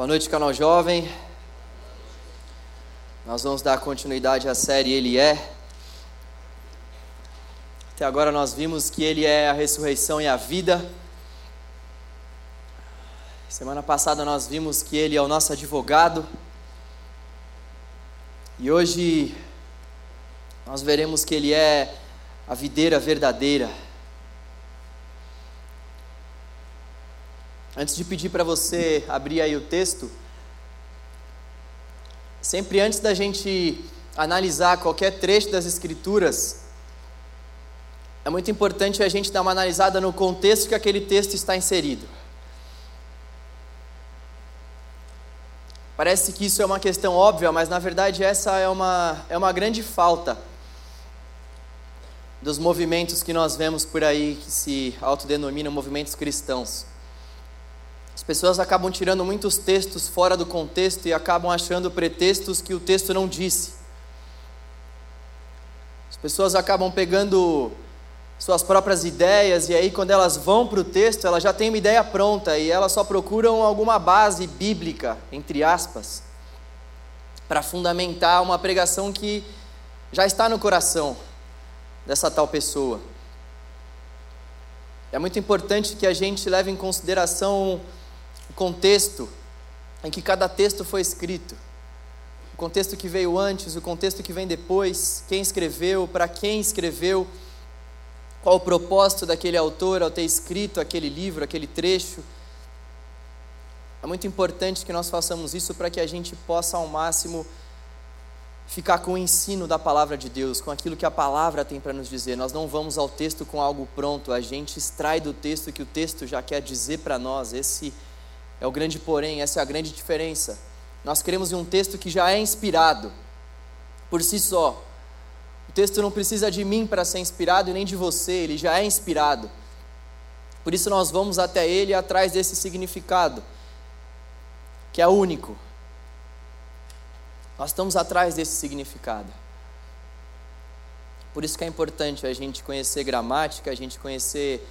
Boa noite, canal jovem. Nós vamos dar continuidade à série Ele é. Até agora nós vimos que Ele é a ressurreição e a vida. Semana passada nós vimos que Ele é o nosso advogado. E hoje nós veremos que Ele é a videira verdadeira. Antes de pedir para você abrir aí o texto, sempre antes da gente analisar qualquer trecho das Escrituras, é muito importante a gente dar uma analisada no contexto que aquele texto está inserido. Parece que isso é uma questão óbvia, mas na verdade essa é uma, é uma grande falta dos movimentos que nós vemos por aí que se autodenominam movimentos cristãos. As pessoas acabam tirando muitos textos fora do contexto e acabam achando pretextos que o texto não disse. As pessoas acabam pegando suas próprias ideias e aí quando elas vão para o texto, elas já têm uma ideia pronta e elas só procuram alguma base bíblica, entre aspas, para fundamentar uma pregação que já está no coração dessa tal pessoa. É muito importante que a gente leve em consideração o contexto em que cada texto foi escrito, o contexto que veio antes, o contexto que vem depois, quem escreveu, para quem escreveu, qual o propósito daquele autor ao ter escrito aquele livro, aquele trecho. É muito importante que nós façamos isso para que a gente possa ao máximo ficar com o ensino da palavra de Deus, com aquilo que a palavra tem para nos dizer. Nós não vamos ao texto com algo pronto, a gente extrai do texto que o texto já quer dizer para nós. Esse é o grande porém, essa é a grande diferença. Nós queremos um texto que já é inspirado por si só. O texto não precisa de mim para ser inspirado e nem de você, ele já é inspirado. Por isso nós vamos até ele atrás desse significado, que é único. Nós estamos atrás desse significado. Por isso que é importante a gente conhecer gramática, a gente conhecer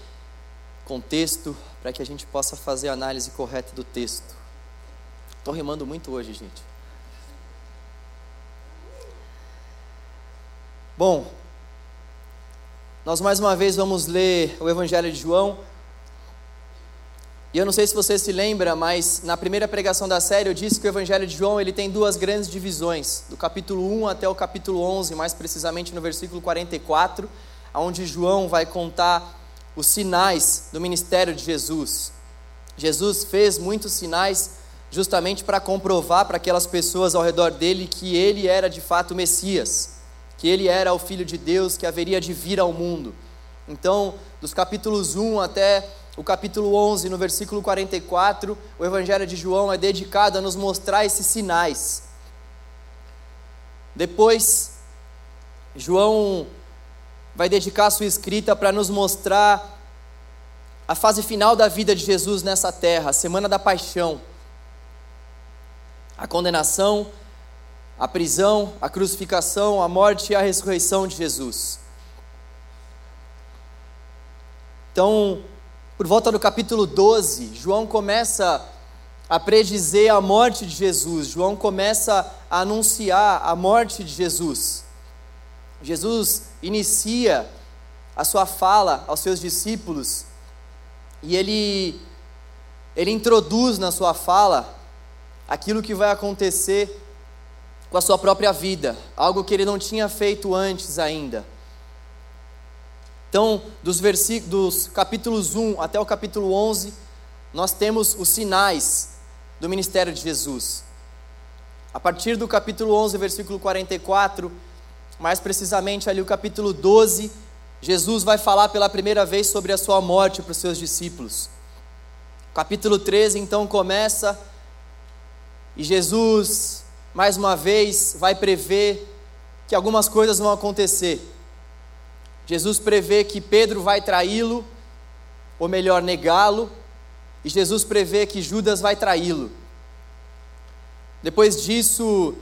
contexto, para que a gente possa fazer a análise correta do texto. Estou rimando muito hoje, gente. Bom, nós mais uma vez vamos ler o Evangelho de João. E eu não sei se você se lembra, mas na primeira pregação da série eu disse que o Evangelho de João ele tem duas grandes divisões, do capítulo 1 até o capítulo 11, mais precisamente no versículo 44, onde João vai contar os sinais do ministério de Jesus. Jesus fez muitos sinais justamente para comprovar para aquelas pessoas ao redor dele que ele era de fato o Messias, que ele era o Filho de Deus que haveria de vir ao mundo. Então, dos capítulos 1 até o capítulo 11, no versículo 44, o Evangelho de João é dedicado a nos mostrar esses sinais. Depois, João vai dedicar a sua escrita para nos mostrar a fase final da vida de Jesus nessa terra, a semana da paixão, a condenação, a prisão, a crucificação, a morte e a ressurreição de Jesus. Então, por volta do capítulo 12, João começa a predizer a morte de Jesus, João começa a anunciar a morte de Jesus. Jesus inicia a sua fala aos seus discípulos e ele, ele introduz na sua fala aquilo que vai acontecer com a sua própria vida, algo que ele não tinha feito antes ainda. Então, dos, dos capítulos 1 até o capítulo 11, nós temos os sinais do ministério de Jesus. A partir do capítulo 11, versículo 44, mais precisamente ali o capítulo 12, Jesus vai falar pela primeira vez sobre a sua morte para os seus discípulos. capítulo 13 então começa e Jesus, mais uma vez, vai prever que algumas coisas vão acontecer. Jesus prevê que Pedro vai traí-lo, ou melhor, negá-lo, e Jesus prevê que Judas vai traí-lo. Depois disso,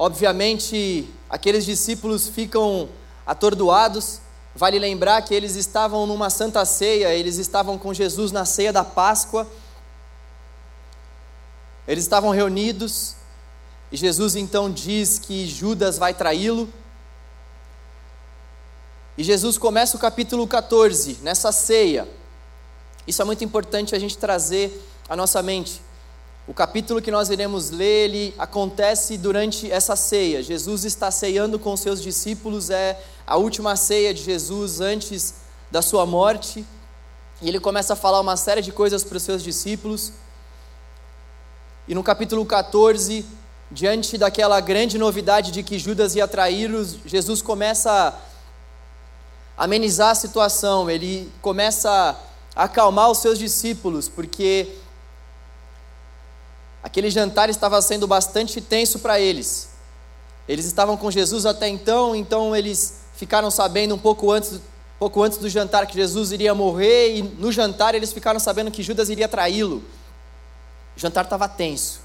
obviamente, aqueles discípulos ficam atordoados. Vale lembrar que eles estavam numa santa ceia, eles estavam com Jesus na ceia da Páscoa. Eles estavam reunidos e Jesus então diz que Judas vai traí-lo. E Jesus começa o capítulo 14, nessa ceia. Isso é muito importante a gente trazer à nossa mente. O capítulo que nós iremos ler, ele acontece durante essa ceia. Jesus está ceando com seus discípulos, é a última ceia de Jesus antes da sua morte. E ele começa a falar uma série de coisas para os seus discípulos. E no capítulo 14, diante daquela grande novidade de que Judas ia traí-los, Jesus começa a amenizar a situação, ele começa a acalmar os seus discípulos, porque aquele jantar estava sendo bastante tenso para eles. Eles estavam com Jesus até então, então eles ficaram sabendo um pouco antes, pouco antes do jantar que Jesus iria morrer, e no jantar eles ficaram sabendo que Judas iria traí-lo. O jantar estava tenso.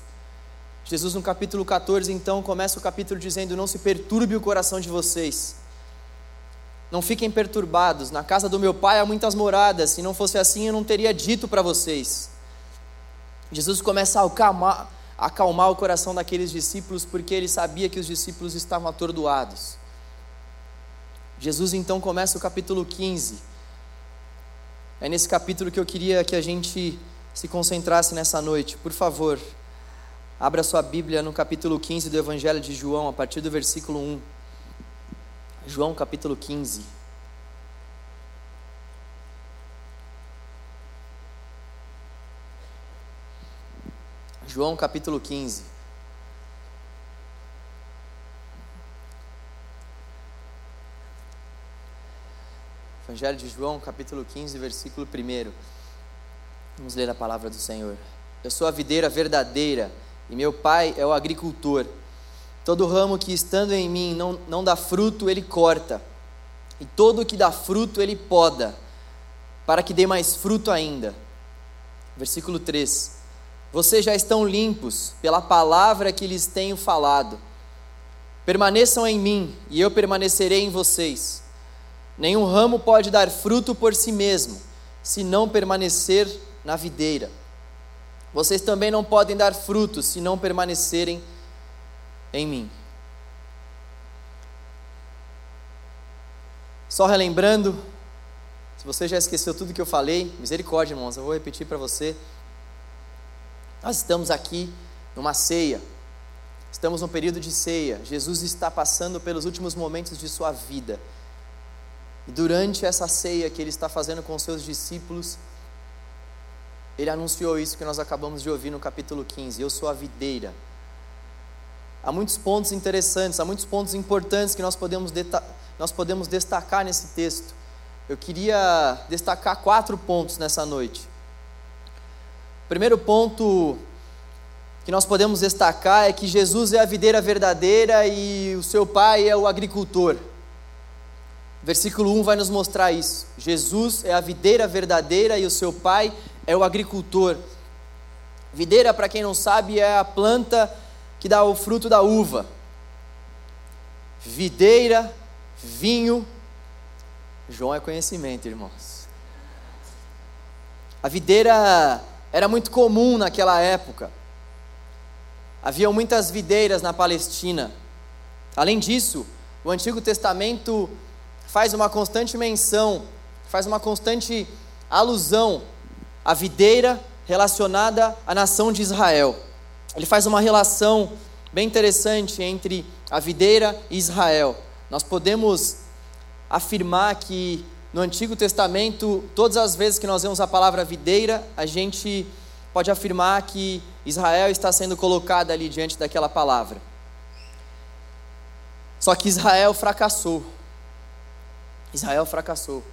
Jesus, no capítulo 14, então, começa o capítulo dizendo: Não se perturbe o coração de vocês. Não fiquem perturbados. Na casa do meu pai há muitas moradas. Se não fosse assim, eu não teria dito para vocês. Jesus começa a acalmar, a acalmar o coração daqueles discípulos, porque ele sabia que os discípulos estavam atordoados. Jesus então começa o capítulo 15. É nesse capítulo que eu queria que a gente se concentrasse nessa noite. Por favor, Abra sua Bíblia no capítulo 15 do Evangelho de João, a partir do versículo 1. João, capítulo 15. João, capítulo 15. Evangelho de João, capítulo 15, versículo 1. Vamos ler a palavra do Senhor. Eu sou a videira verdadeira e meu pai é o agricultor. Todo ramo que estando em mim não, não dá fruto, ele corta, e todo o que dá fruto, ele poda, para que dê mais fruto ainda. Versículo 3: Vocês já estão limpos pela palavra que lhes tenho falado. Permaneçam em mim, e eu permanecerei em vocês. Nenhum ramo pode dar fruto por si mesmo, se não permanecer na videira. Vocês também não podem dar frutos se não permanecerem em mim. Só relembrando, se você já esqueceu tudo que eu falei, misericórdia, irmãos, eu vou repetir para você. Nós estamos aqui numa ceia, estamos num período de ceia. Jesus está passando pelos últimos momentos de sua vida. E durante essa ceia que ele está fazendo com seus discípulos, ele anunciou isso que nós acabamos de ouvir no capítulo 15: Eu sou a videira. Há muitos pontos interessantes, há muitos pontos importantes que nós podemos, nós podemos destacar nesse texto. Eu queria destacar quatro pontos nessa noite. O primeiro ponto que nós podemos destacar é que Jesus é a videira verdadeira e o seu pai é o agricultor. Versículo 1 vai nos mostrar isso. Jesus é a videira verdadeira e o seu pai é o agricultor. Videira, para quem não sabe, é a planta que dá o fruto da uva. Videira, vinho. João é conhecimento, irmãos. A videira era muito comum naquela época. Havia muitas videiras na Palestina. Além disso, o Antigo Testamento faz uma constante menção, faz uma constante alusão à videira relacionada à nação de Israel. Ele faz uma relação bem interessante entre a videira e Israel. Nós podemos afirmar que no Antigo Testamento, todas as vezes que nós vemos a palavra videira, a gente pode afirmar que Israel está sendo colocada ali diante daquela palavra. Só que Israel fracassou. Israel fracassou.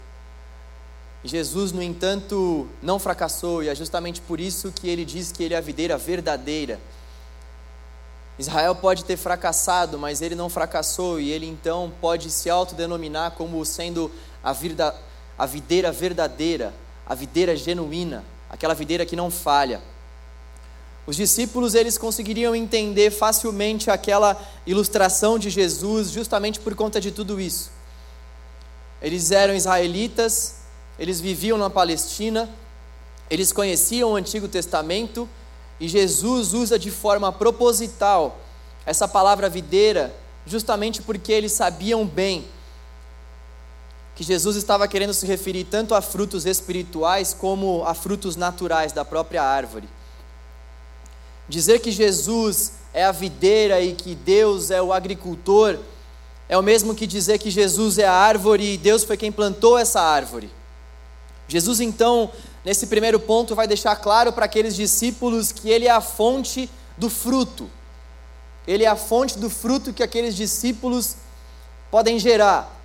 Jesus, no entanto, não fracassou, e é justamente por isso que ele diz que ele é a videira verdadeira. Israel pode ter fracassado, mas ele não fracassou, e ele então pode se autodenominar como sendo a, a videira verdadeira, a videira genuína, aquela videira que não falha. Os discípulos eles conseguiriam entender facilmente aquela ilustração de Jesus justamente por conta de tudo isso. Eles eram israelitas, eles viviam na Palestina, eles conheciam o Antigo Testamento E Jesus usa de forma proposital essa palavra videira, justamente porque eles sabiam bem que Jesus estava querendo se referir tanto a frutos espirituais como a frutos naturais da própria árvore. Dizer que Jesus é a videira e que Deus é o agricultor é o mesmo que dizer que Jesus é a árvore e Deus foi quem plantou essa árvore. Jesus, então, nesse primeiro ponto, vai deixar claro para aqueles discípulos que Ele é a fonte do fruto. Ele é a fonte do fruto que aqueles discípulos podem gerar.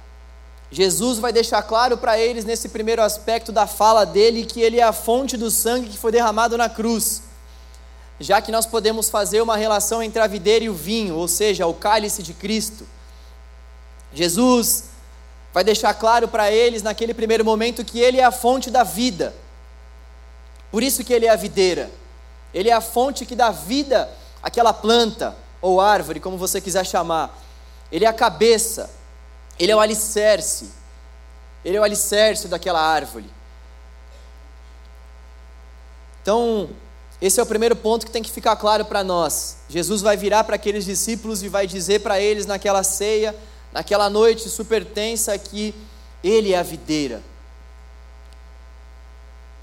Jesus vai deixar claro para eles, nesse primeiro aspecto da fala dele, que Ele é a fonte do sangue que foi derramado na cruz. Já que nós podemos fazer uma relação entre a videira e o vinho, ou seja, o cálice de Cristo. Jesus vai deixar claro para eles naquele primeiro momento que ele é a fonte da vida. Por isso que ele é a videira. Ele é a fonte que dá vida àquela planta ou árvore, como você quiser chamar. Ele é a cabeça. Ele é o alicerce. Ele é o alicerce daquela árvore. Então, esse é o primeiro ponto que tem que ficar claro para nós. Jesus vai virar para aqueles discípulos e vai dizer para eles naquela ceia naquela noite super tensa que Ele é a videira.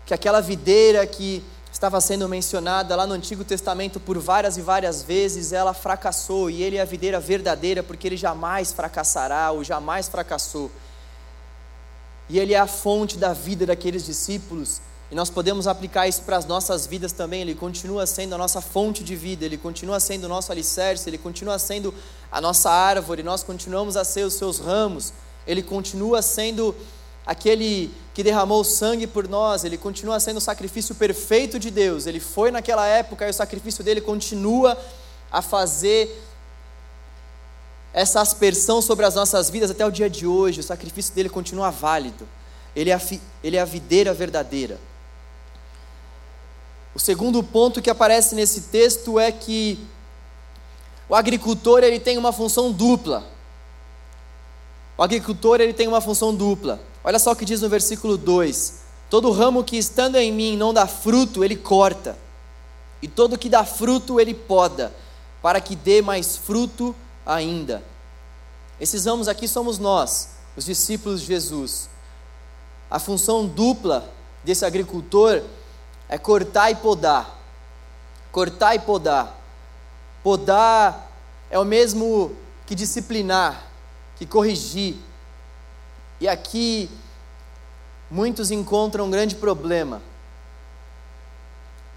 Que aquela videira que estava sendo mencionada lá no Antigo Testamento por várias e várias vezes, ela fracassou e Ele é a videira verdadeira porque Ele jamais fracassará ou jamais fracassou. E Ele é a fonte da vida daqueles discípulos e nós podemos aplicar isso para as nossas vidas também. Ele continua sendo a nossa fonte de vida, ele continua sendo o nosso alicerce, ele continua sendo a nossa árvore, nós continuamos a ser os seus ramos, ele continua sendo aquele que derramou sangue por nós, ele continua sendo o sacrifício perfeito de Deus. Ele foi naquela época e o sacrifício dele continua a fazer essa aspersão sobre as nossas vidas até o dia de hoje. O sacrifício dele continua válido. Ele é a, ele é a videira verdadeira. O segundo ponto que aparece nesse texto é que o agricultor ele tem uma função dupla. O agricultor ele tem uma função dupla. Olha só o que diz no versículo 2: Todo ramo que estando em mim não dá fruto, ele corta, e todo que dá fruto, ele poda, para que dê mais fruto ainda. Esses ramos aqui somos nós, os discípulos de Jesus. A função dupla desse agricultor é cortar e podar. Cortar e podar. Podar é o mesmo que disciplinar, que corrigir. E aqui muitos encontram um grande problema.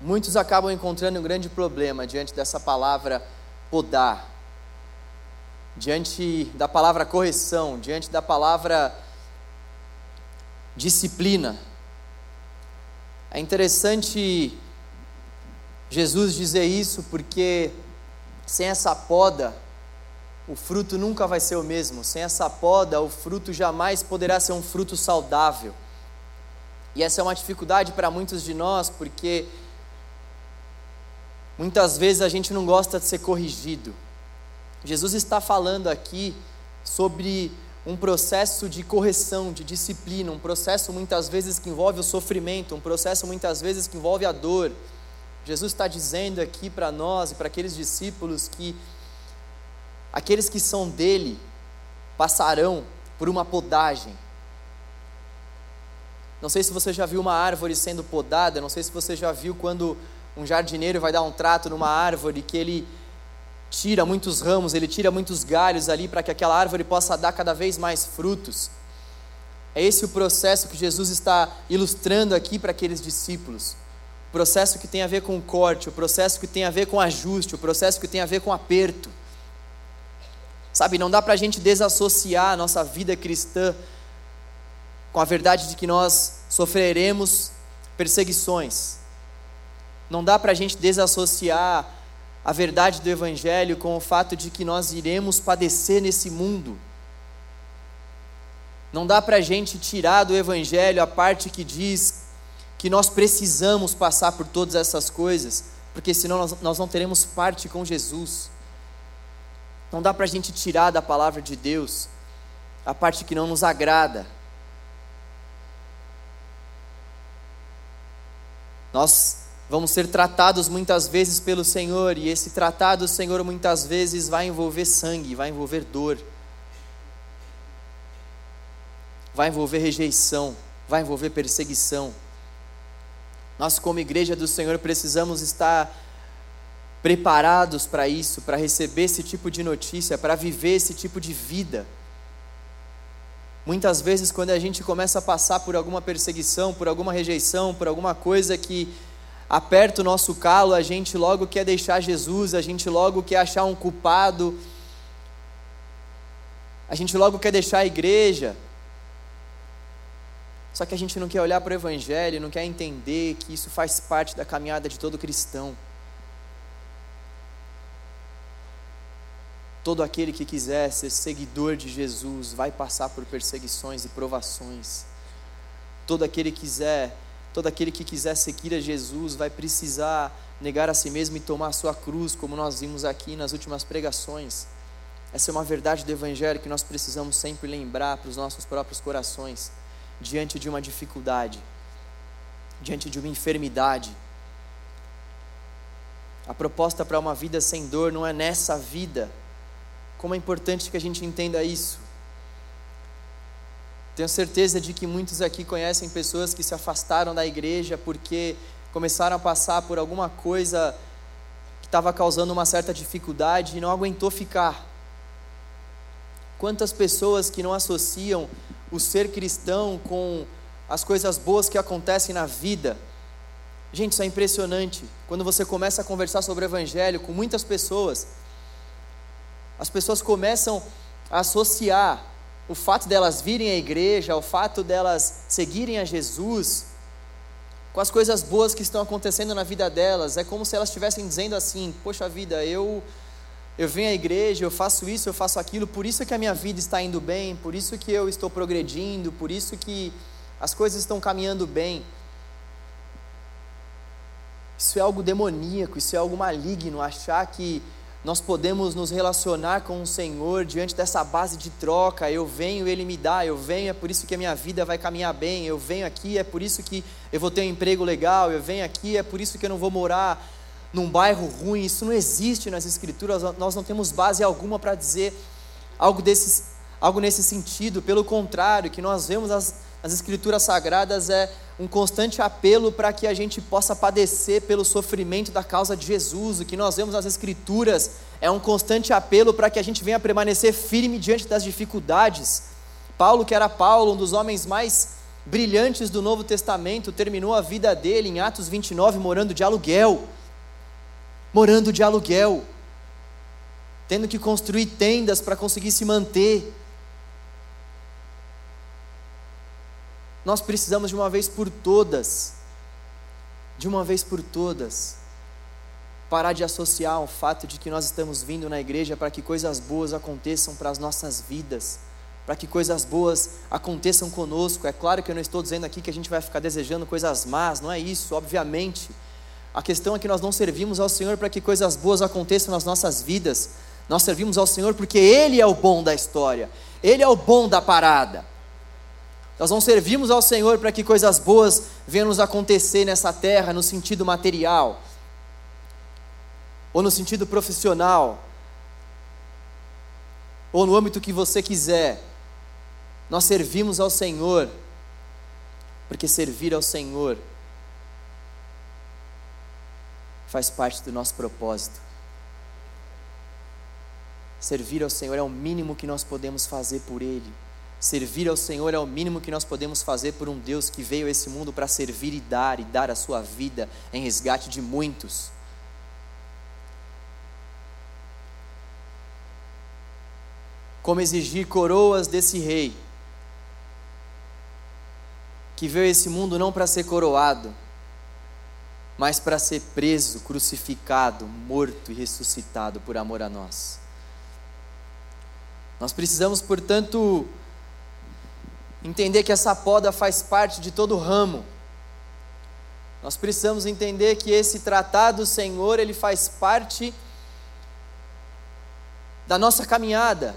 Muitos acabam encontrando um grande problema diante dessa palavra podar, diante da palavra correção, diante da palavra disciplina. É interessante Jesus dizer isso porque sem essa poda, o fruto nunca vai ser o mesmo. Sem essa poda, o fruto jamais poderá ser um fruto saudável. E essa é uma dificuldade para muitos de nós, porque muitas vezes a gente não gosta de ser corrigido. Jesus está falando aqui sobre um processo de correção, de disciplina, um processo muitas vezes que envolve o sofrimento, um processo muitas vezes que envolve a dor. Jesus está dizendo aqui para nós e para aqueles discípulos que aqueles que são dele passarão por uma podagem. Não sei se você já viu uma árvore sendo podada, não sei se você já viu quando um jardineiro vai dar um trato numa árvore que ele tira muitos ramos, ele tira muitos galhos ali para que aquela árvore possa dar cada vez mais frutos. É esse o processo que Jesus está ilustrando aqui para aqueles discípulos. O processo que tem a ver com corte, o processo que tem a ver com ajuste, o processo que tem a ver com aperto. Sabe, não dá para a gente desassociar a nossa vida cristã com a verdade de que nós sofreremos perseguições. Não dá para a gente desassociar a verdade do Evangelho com o fato de que nós iremos padecer nesse mundo. Não dá para a gente tirar do Evangelho a parte que diz que nós precisamos passar por todas essas coisas, porque senão nós, nós não teremos parte com Jesus. Não dá para a gente tirar da palavra de Deus a parte que não nos agrada. Nós Vamos ser tratados muitas vezes pelo Senhor, e esse tratado do Senhor muitas vezes vai envolver sangue, vai envolver dor, vai envolver rejeição, vai envolver perseguição. Nós, como igreja do Senhor, precisamos estar preparados para isso, para receber esse tipo de notícia, para viver esse tipo de vida. Muitas vezes, quando a gente começa a passar por alguma perseguição, por alguma rejeição, por alguma coisa que aperta o nosso calo, a gente logo quer deixar Jesus, a gente logo quer achar um culpado, a gente logo quer deixar a igreja. Só que a gente não quer olhar para o Evangelho, não quer entender que isso faz parte da caminhada de todo cristão. Todo aquele que quiser ser seguidor de Jesus vai passar por perseguições e provações. Todo aquele que quiser, todo aquele que quiser seguir a Jesus vai precisar negar a si mesmo e tomar a sua cruz, como nós vimos aqui nas últimas pregações. Essa é uma verdade do evangelho que nós precisamos sempre lembrar para os nossos próprios corações, diante de uma dificuldade, diante de uma enfermidade. A proposta para uma vida sem dor não é nessa vida, como é importante que a gente entenda isso. Tenho certeza de que muitos aqui conhecem pessoas que se afastaram da igreja porque começaram a passar por alguma coisa que estava causando uma certa dificuldade e não aguentou ficar. Quantas pessoas que não associam o ser cristão com as coisas boas que acontecem na vida? Gente, isso é impressionante. Quando você começa a conversar sobre o Evangelho com muitas pessoas, as pessoas começam a associar o fato delas virem à igreja, o fato delas seguirem a Jesus, com as coisas boas que estão acontecendo na vida delas. É como se elas estivessem dizendo assim: Poxa vida, eu eu venho à igreja, eu faço isso, eu faço aquilo, por isso que a minha vida está indo bem, por isso que eu estou progredindo, por isso que as coisas estão caminhando bem. Isso é algo demoníaco, isso é algo maligno, achar que nós podemos nos relacionar com o Senhor diante dessa base de troca. Eu venho, Ele me dá, eu venho, é por isso que a minha vida vai caminhar bem. Eu venho aqui, é por isso que eu vou ter um emprego legal. Eu venho aqui, é por isso que eu não vou morar num bairro ruim. Isso não existe nas Escrituras, nós não temos base alguma para dizer algo, desse, algo nesse sentido. Pelo contrário, que nós vemos as, as Escrituras Sagradas é um constante apelo para que a gente possa padecer pelo sofrimento da causa de Jesus. O que nós vemos nas Escrituras é um constante apelo para que a gente venha permanecer firme diante das dificuldades. Paulo, que era Paulo, um dos homens mais brilhantes do Novo Testamento, terminou a vida dele em Atos 29 morando de aluguel. Morando de aluguel. Tendo que construir tendas para conseguir se manter Nós precisamos de uma vez por todas, de uma vez por todas, parar de associar o fato de que nós estamos vindo na igreja para que coisas boas aconteçam para as nossas vidas, para que coisas boas aconteçam conosco. É claro que eu não estou dizendo aqui que a gente vai ficar desejando coisas más, não é isso, obviamente. A questão é que nós não servimos ao Senhor para que coisas boas aconteçam nas nossas vidas. Nós servimos ao Senhor porque Ele é o bom da história, Ele é o bom da parada. Nós não servimos ao Senhor para que coisas boas venham nos acontecer nessa terra no sentido material ou no sentido profissional ou no âmbito que você quiser. Nós servimos ao Senhor porque servir ao Senhor faz parte do nosso propósito. Servir ao Senhor é o mínimo que nós podemos fazer por Ele. Servir ao Senhor é o mínimo que nós podemos fazer por um Deus que veio a esse mundo para servir e dar, e dar a sua vida em resgate de muitos. Como exigir coroas desse rei, que veio a esse mundo não para ser coroado, mas para ser preso, crucificado, morto e ressuscitado por amor a nós. Nós precisamos, portanto, entender que essa poda faz parte de todo o ramo. Nós precisamos entender que esse tratado, Senhor, ele faz parte da nossa caminhada.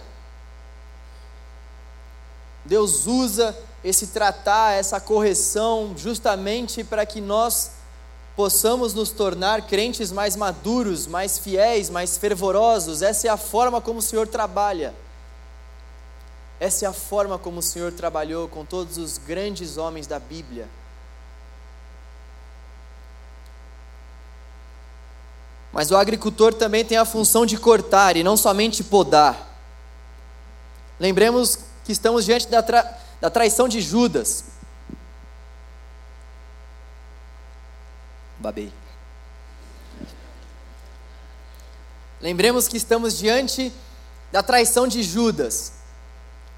Deus usa esse tratar, essa correção, justamente para que nós possamos nos tornar crentes mais maduros, mais fiéis, mais fervorosos. Essa é a forma como o Senhor trabalha. Essa é a forma como o Senhor trabalhou com todos os grandes homens da Bíblia. Mas o agricultor também tem a função de cortar e não somente podar. Lembremos que estamos diante da, tra da traição de Judas. Babei. Lembremos que estamos diante da traição de Judas.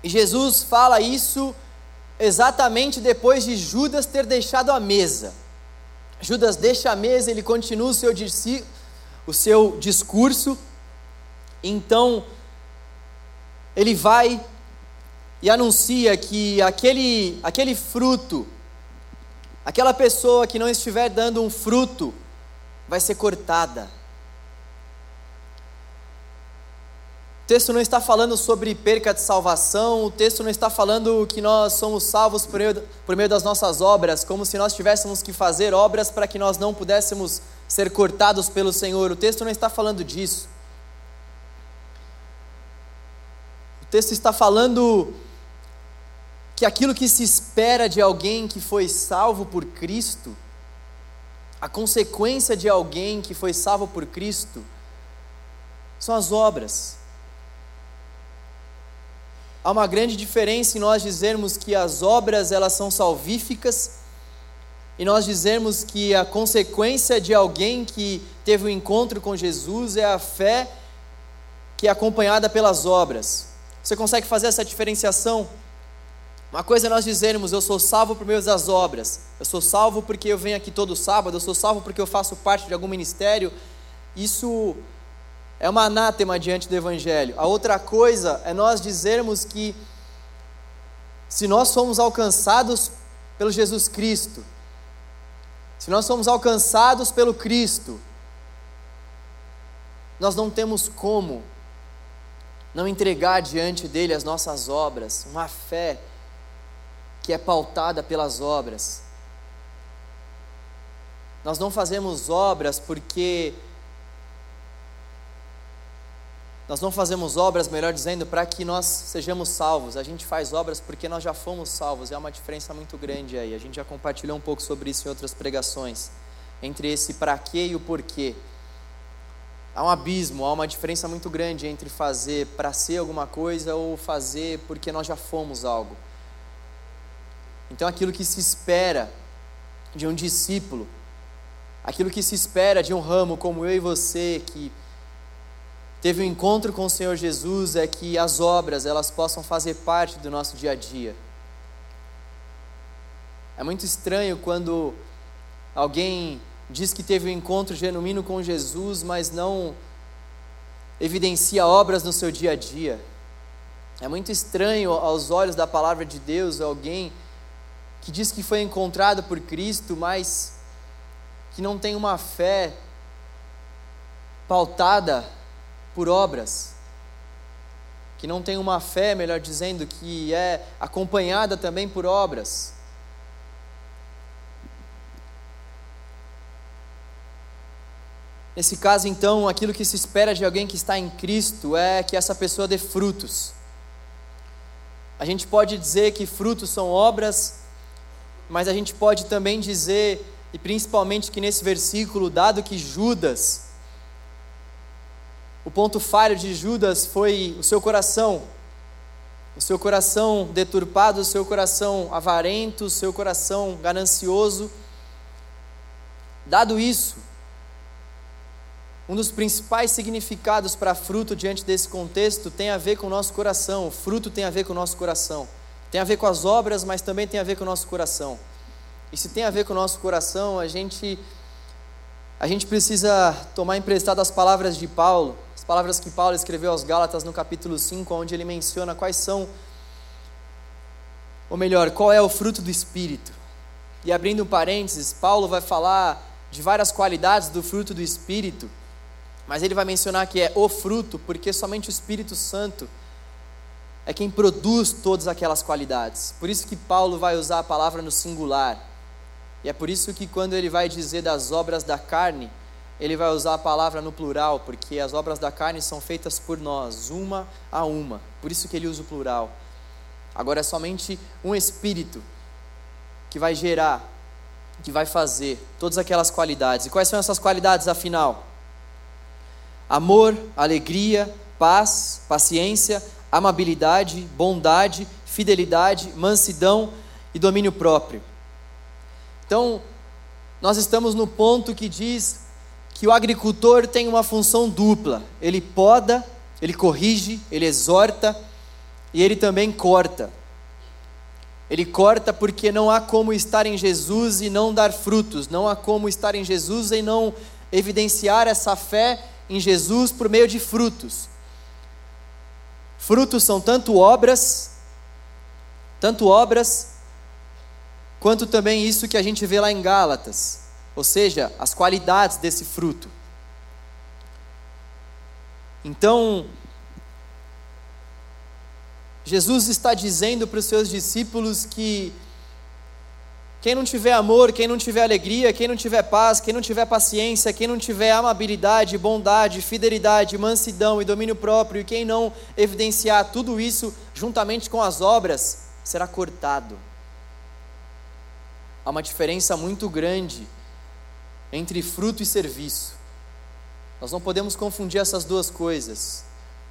E Jesus fala isso exatamente depois de Judas ter deixado a mesa. Judas deixa a mesa, ele continua o seu, o seu discurso, então ele vai e anuncia que aquele, aquele fruto, aquela pessoa que não estiver dando um fruto, vai ser cortada. Texto não está falando sobre perca de salvação, o texto não está falando que nós somos salvos por meio, por meio das nossas obras, como se nós tivéssemos que fazer obras para que nós não pudéssemos ser cortados pelo Senhor. O texto não está falando disso. O texto está falando que aquilo que se espera de alguém que foi salvo por Cristo, a consequência de alguém que foi salvo por Cristo, são as obras. Há uma grande diferença em nós dizermos que as obras elas são salvíficas e nós dizermos que a consequência de alguém que teve um encontro com Jesus é a fé que é acompanhada pelas obras. Você consegue fazer essa diferenciação? Uma coisa é nós dizermos, eu sou salvo por meio das obras, eu sou salvo porque eu venho aqui todo sábado, eu sou salvo porque eu faço parte de algum ministério. Isso é uma anátema diante do Evangelho. A outra coisa é nós dizermos que, se nós somos alcançados pelo Jesus Cristo, se nós somos alcançados pelo Cristo, nós não temos como não entregar diante dele as nossas obras, uma fé que é pautada pelas obras. Nós não fazemos obras porque nós não fazemos obras, melhor dizendo, para que nós sejamos salvos. A gente faz obras porque nós já fomos salvos. É uma diferença muito grande aí. A gente já compartilhou um pouco sobre isso em outras pregações. Entre esse para quê e o porquê. Há um abismo, há uma diferença muito grande entre fazer para ser alguma coisa ou fazer porque nós já fomos algo. Então, aquilo que se espera de um discípulo, aquilo que se espera de um ramo como eu e você, que teve um encontro com o Senhor Jesus é que as obras elas possam fazer parte do nosso dia a dia. É muito estranho quando alguém diz que teve um encontro genuíno com Jesus, mas não evidencia obras no seu dia a dia. É muito estranho aos olhos da palavra de Deus alguém que diz que foi encontrado por Cristo, mas que não tem uma fé pautada por obras, que não tem uma fé, melhor dizendo, que é acompanhada também por obras. Nesse caso, então, aquilo que se espera de alguém que está em Cristo é que essa pessoa dê frutos. A gente pode dizer que frutos são obras, mas a gente pode também dizer, e principalmente que nesse versículo, dado que Judas o ponto falho de Judas foi o seu coração, o seu coração deturpado, o seu coração avarento, o seu coração ganancioso. Dado isso, um dos principais significados para fruto diante desse contexto tem a ver com o nosso coração. O fruto tem a ver com o nosso coração. Tem a ver com as obras, mas também tem a ver com o nosso coração. E se tem a ver com o nosso coração, a gente a gente precisa tomar emprestado as palavras de Paulo, as palavras que Paulo escreveu aos Gálatas no capítulo 5, onde ele menciona quais são, ou melhor, qual é o fruto do Espírito. E abrindo um parênteses, Paulo vai falar de várias qualidades do fruto do Espírito, mas ele vai mencionar que é o fruto, porque somente o Espírito Santo é quem produz todas aquelas qualidades. Por isso que Paulo vai usar a palavra no singular. E é por isso que quando ele vai dizer das obras da carne, ele vai usar a palavra no plural, porque as obras da carne são feitas por nós, uma a uma. Por isso que ele usa o plural. Agora é somente um espírito que vai gerar, que vai fazer todas aquelas qualidades. E quais são essas qualidades afinal? Amor, alegria, paz, paciência, amabilidade, bondade, fidelidade, mansidão e domínio próprio. Então, nós estamos no ponto que diz que o agricultor tem uma função dupla: ele poda, ele corrige, ele exorta e ele também corta. Ele corta porque não há como estar em Jesus e não dar frutos, não há como estar em Jesus e não evidenciar essa fé em Jesus por meio de frutos. Frutos são tanto obras, tanto obras, quanto também isso que a gente vê lá em Gálatas, ou seja, as qualidades desse fruto. Então, Jesus está dizendo para os seus discípulos que quem não tiver amor, quem não tiver alegria, quem não tiver paz, quem não tiver paciência, quem não tiver amabilidade, bondade, fidelidade, mansidão e domínio próprio, e quem não evidenciar tudo isso juntamente com as obras, será cortado. Há uma diferença muito grande entre fruto e serviço. Nós não podemos confundir essas duas coisas,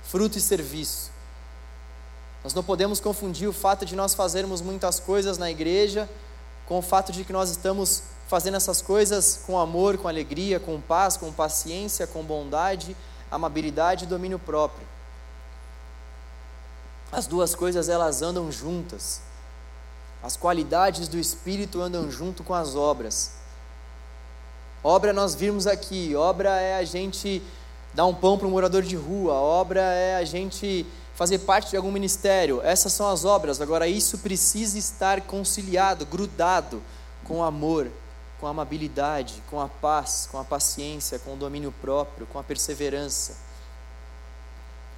fruto e serviço. Nós não podemos confundir o fato de nós fazermos muitas coisas na igreja com o fato de que nós estamos fazendo essas coisas com amor, com alegria, com paz, com paciência, com bondade, amabilidade e domínio próprio. As duas coisas elas andam juntas. As qualidades do espírito andam junto com as obras. Obra nós vimos aqui, obra é a gente dar um pão para um morador de rua, obra é a gente fazer parte de algum ministério. Essas são as obras. Agora, isso precisa estar conciliado, grudado com amor, com amabilidade, com a paz, com a paciência, com o domínio próprio, com a perseverança.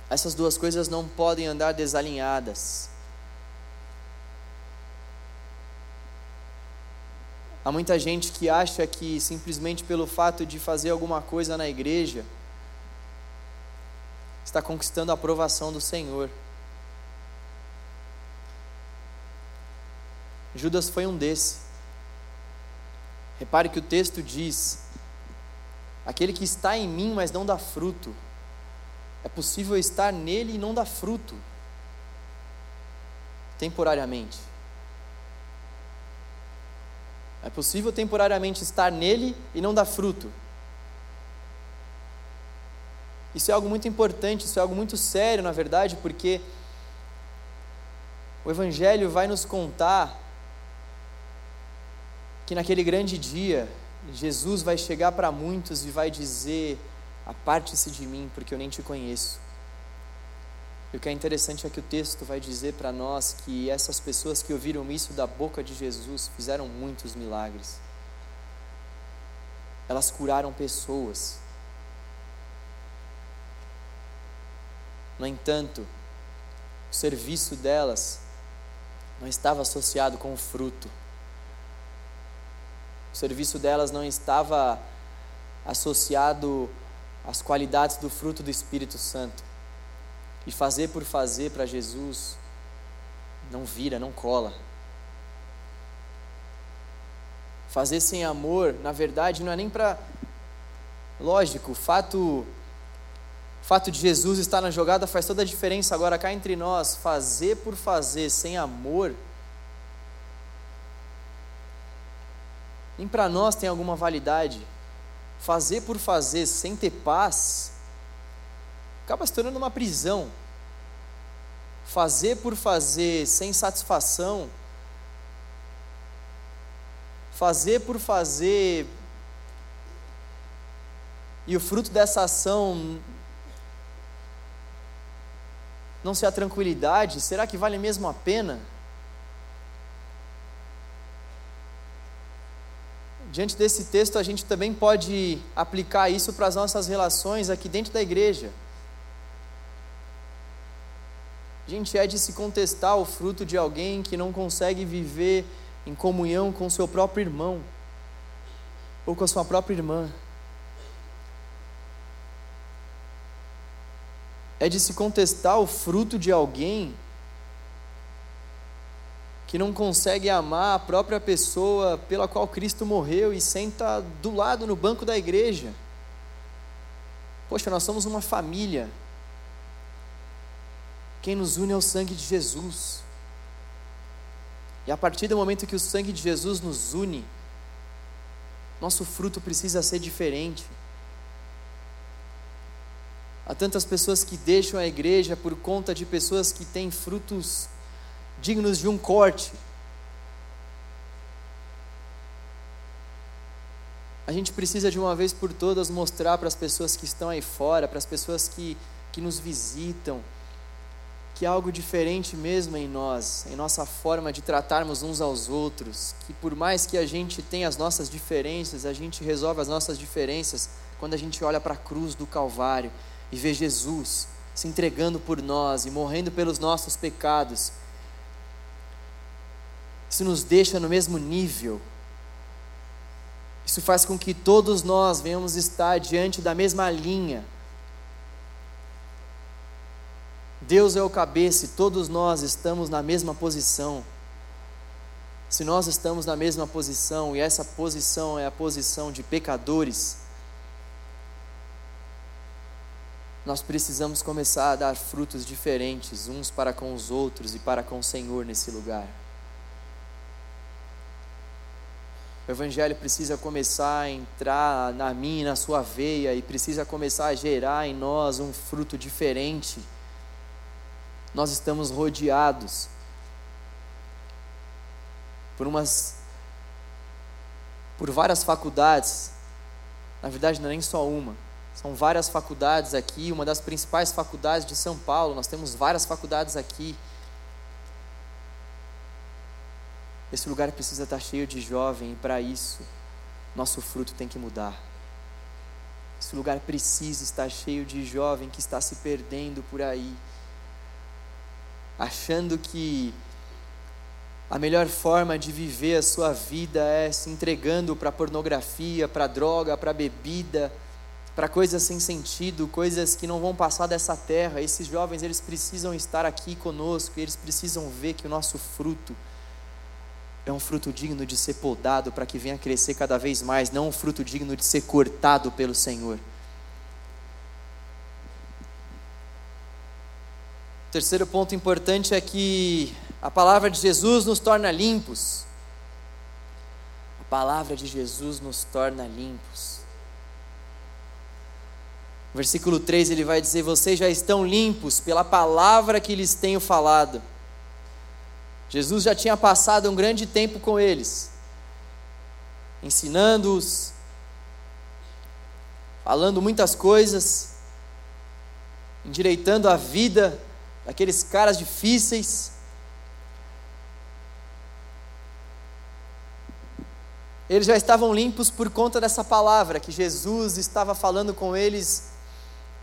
Essas duas coisas não podem andar desalinhadas. Há muita gente que acha que simplesmente pelo fato de fazer alguma coisa na igreja, está conquistando a aprovação do Senhor. Judas foi um desse. Repare que o texto diz: aquele que está em mim, mas não dá fruto. É possível estar nele e não dar fruto, temporariamente. É possível temporariamente estar nele e não dar fruto. Isso é algo muito importante, isso é algo muito sério, na verdade, porque o Evangelho vai nos contar que naquele grande dia, Jesus vai chegar para muitos e vai dizer: Aparte-se de mim, porque eu nem te conheço. E o que é interessante é que o texto vai dizer para nós que essas pessoas que ouviram isso da boca de Jesus fizeram muitos milagres. Elas curaram pessoas. No entanto, o serviço delas não estava associado com o fruto. O serviço delas não estava associado às qualidades do fruto do Espírito Santo. E fazer por fazer para Jesus não vira, não cola. Fazer sem amor, na verdade, não é nem para. Lógico, o fato fato de Jesus estar na jogada faz toda a diferença. Agora, cá entre nós, fazer por fazer sem amor, nem para nós tem alguma validade. Fazer por fazer sem ter paz, acaba se tornando uma prisão. Fazer por fazer sem satisfação, fazer por fazer, e o fruto dessa ação não ser a tranquilidade, será que vale mesmo a pena? Diante desse texto, a gente também pode aplicar isso para as nossas relações aqui dentro da igreja. Gente, é de se contestar o fruto de alguém que não consegue viver em comunhão com seu próprio irmão. ou com a sua própria irmã. É de se contestar o fruto de alguém que não consegue amar a própria pessoa pela qual Cristo morreu e senta do lado no banco da igreja. Poxa, nós somos uma família. Quem nos une é o sangue de Jesus. E a partir do momento que o sangue de Jesus nos une, nosso fruto precisa ser diferente. Há tantas pessoas que deixam a igreja por conta de pessoas que têm frutos dignos de um corte. A gente precisa de uma vez por todas mostrar para as pessoas que estão aí fora, para as pessoas que, que nos visitam, que algo diferente mesmo em nós, em nossa forma de tratarmos uns aos outros, que por mais que a gente tenha as nossas diferenças, a gente resolve as nossas diferenças quando a gente olha para a cruz do Calvário e vê Jesus se entregando por nós e morrendo pelos nossos pecados. Isso nos deixa no mesmo nível. Isso faz com que todos nós venhamos estar diante da mesma linha Deus é o cabeça e todos nós estamos na mesma posição. Se nós estamos na mesma posição e essa posição é a posição de pecadores, nós precisamos começar a dar frutos diferentes uns para com os outros e para com o Senhor nesse lugar. O Evangelho precisa começar a entrar na minha e na sua veia e precisa começar a gerar em nós um fruto diferente nós estamos rodeados por umas por várias faculdades. Na verdade, não é nem só uma. São várias faculdades aqui, uma das principais faculdades de São Paulo. Nós temos várias faculdades aqui. Esse lugar precisa estar cheio de jovem e para isso nosso fruto tem que mudar. Esse lugar precisa estar cheio de jovem que está se perdendo por aí achando que a melhor forma de viver a sua vida é se entregando para pornografia, para droga, para bebida, para coisas sem sentido, coisas que não vão passar dessa terra. Esses jovens, eles precisam estar aqui conosco, eles precisam ver que o nosso fruto é um fruto digno de ser podado para que venha crescer cada vez mais, não um fruto digno de ser cortado pelo Senhor. Terceiro ponto importante é que a palavra de Jesus nos torna limpos. A palavra de Jesus nos torna limpos. Versículo 3 ele vai dizer: Vocês já estão limpos pela palavra que lhes tenho falado. Jesus já tinha passado um grande tempo com eles, ensinando-os, falando muitas coisas, endireitando a vida daqueles caras difíceis. Eles já estavam limpos por conta dessa palavra que Jesus estava falando com eles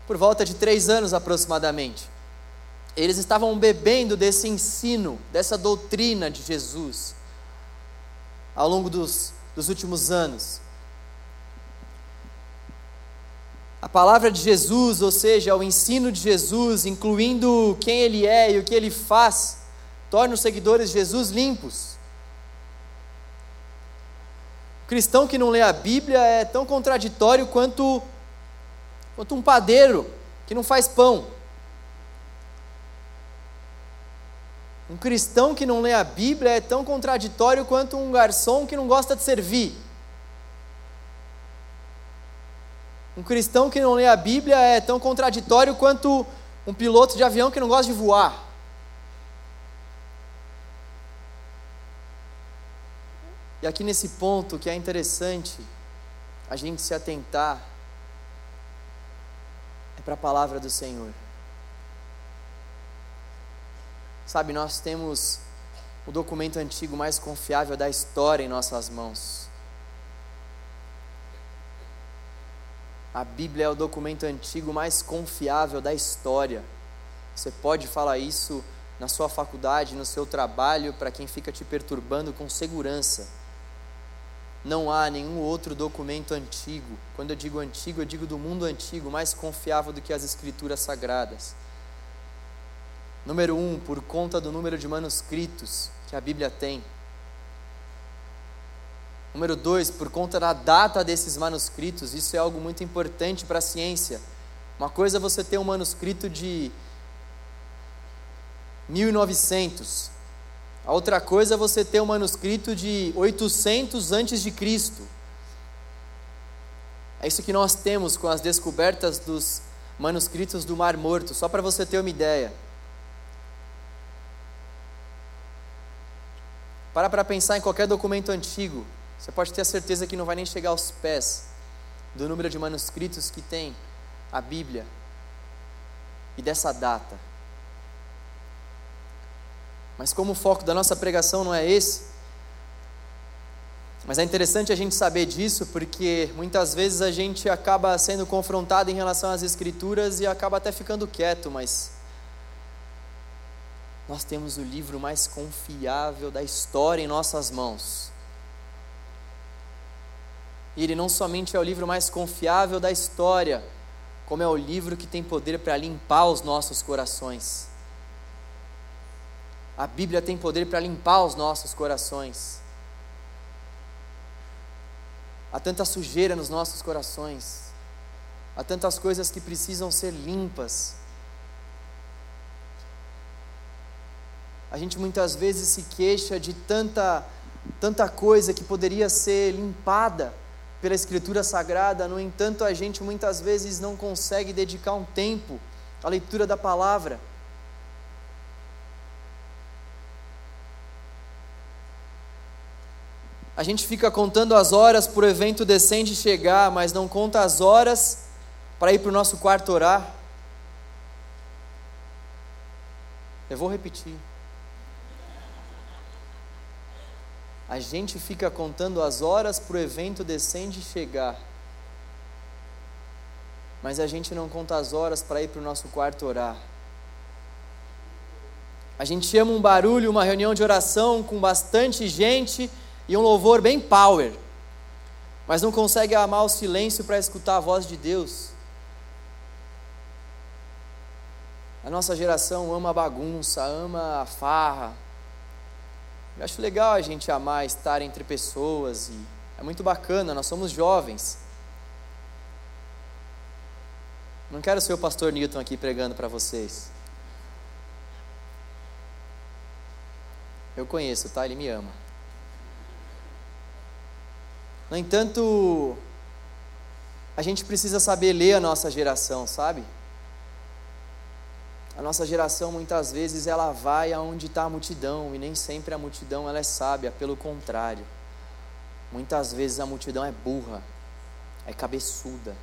por volta de três anos aproximadamente. Eles estavam bebendo desse ensino, dessa doutrina de Jesus ao longo dos, dos últimos anos. A palavra de Jesus, ou seja, o ensino de Jesus, incluindo quem ele é e o que ele faz, torna os seguidores de Jesus limpos. O cristão que não lê a Bíblia é tão contraditório quanto, quanto um padeiro que não faz pão. Um cristão que não lê a Bíblia é tão contraditório quanto um garçom que não gosta de servir. Um cristão que não lê a Bíblia é tão contraditório quanto um piloto de avião que não gosta de voar. E aqui nesse ponto que é interessante a gente se atentar é para a palavra do Senhor. Sabe, nós temos o documento antigo mais confiável da história em nossas mãos. A Bíblia é o documento antigo mais confiável da história. Você pode falar isso na sua faculdade, no seu trabalho, para quem fica te perturbando com segurança. não há nenhum outro documento antigo. Quando eu digo antigo, eu digo do mundo antigo, mais confiável do que as escrituras sagradas. Número um, por conta do número de manuscritos que a Bíblia tem. Número dois, por conta da data desses manuscritos, isso é algo muito importante para a ciência. Uma coisa é você ter um manuscrito de 1900, a outra coisa é você ter um manuscrito de 800 antes de Cristo. É isso que nós temos com as descobertas dos manuscritos do Mar Morto, só para você ter uma ideia. Para para pensar em qualquer documento antigo, você pode ter a certeza que não vai nem chegar aos pés do número de manuscritos que tem a Bíblia e dessa data. Mas como o foco da nossa pregação não é esse, mas é interessante a gente saber disso, porque muitas vezes a gente acaba sendo confrontado em relação às Escrituras e acaba até ficando quieto, mas nós temos o livro mais confiável da história em nossas mãos. E ele não somente é o livro mais confiável da história, como é o livro que tem poder para limpar os nossos corações. A Bíblia tem poder para limpar os nossos corações. Há tanta sujeira nos nossos corações. Há tantas coisas que precisam ser limpas. A gente muitas vezes se queixa de tanta tanta coisa que poderia ser limpada pela escritura sagrada, no entanto, a gente muitas vezes não consegue dedicar um tempo à leitura da palavra. A gente fica contando as horas para o evento decente chegar, mas não conta as horas para ir para o nosso quarto orar. Eu vou repetir. A gente fica contando as horas para o evento decente chegar, mas a gente não conta as horas para ir para o nosso quarto orar. A gente chama um barulho, uma reunião de oração com bastante gente e um louvor bem power, mas não consegue amar o silêncio para escutar a voz de Deus. A nossa geração ama a bagunça, ama a farra. Eu acho legal a gente amar estar entre pessoas e é muito bacana, nós somos jovens. Não quero ser o pastor Newton aqui pregando para vocês. Eu conheço, tá? Ele me ama. No entanto, a gente precisa saber ler a nossa geração, sabe? A nossa geração muitas vezes ela vai aonde está a multidão e nem sempre a multidão ela é sábia, pelo contrário. Muitas vezes a multidão é burra, é cabeçuda.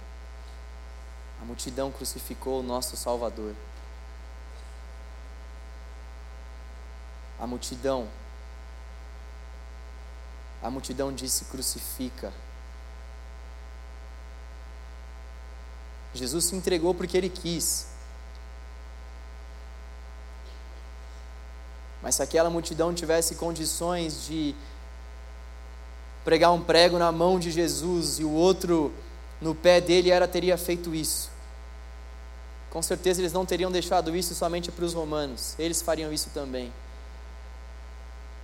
A multidão crucificou o nosso Salvador. A multidão a multidão disse: crucifica. Jesus se entregou porque ele quis. Mas se aquela multidão tivesse condições de pregar um prego na mão de Jesus e o outro no pé dele, era teria feito isso. Com certeza eles não teriam deixado isso somente para os romanos, eles fariam isso também.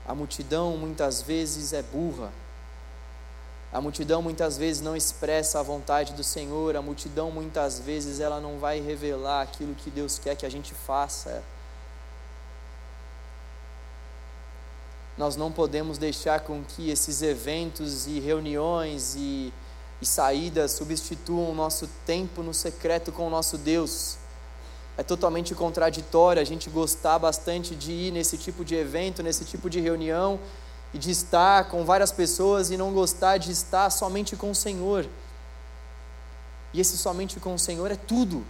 A multidão muitas vezes é burra. A multidão muitas vezes não expressa a vontade do Senhor, a multidão muitas vezes ela não vai revelar aquilo que Deus quer que a gente faça. Nós não podemos deixar com que esses eventos e reuniões e, e saídas substituam o nosso tempo no secreto com o nosso Deus é totalmente contraditório a gente gostar bastante de ir nesse tipo de evento, nesse tipo de reunião e de estar com várias pessoas e não gostar de estar somente com o Senhor. E esse somente com o Senhor é tudo.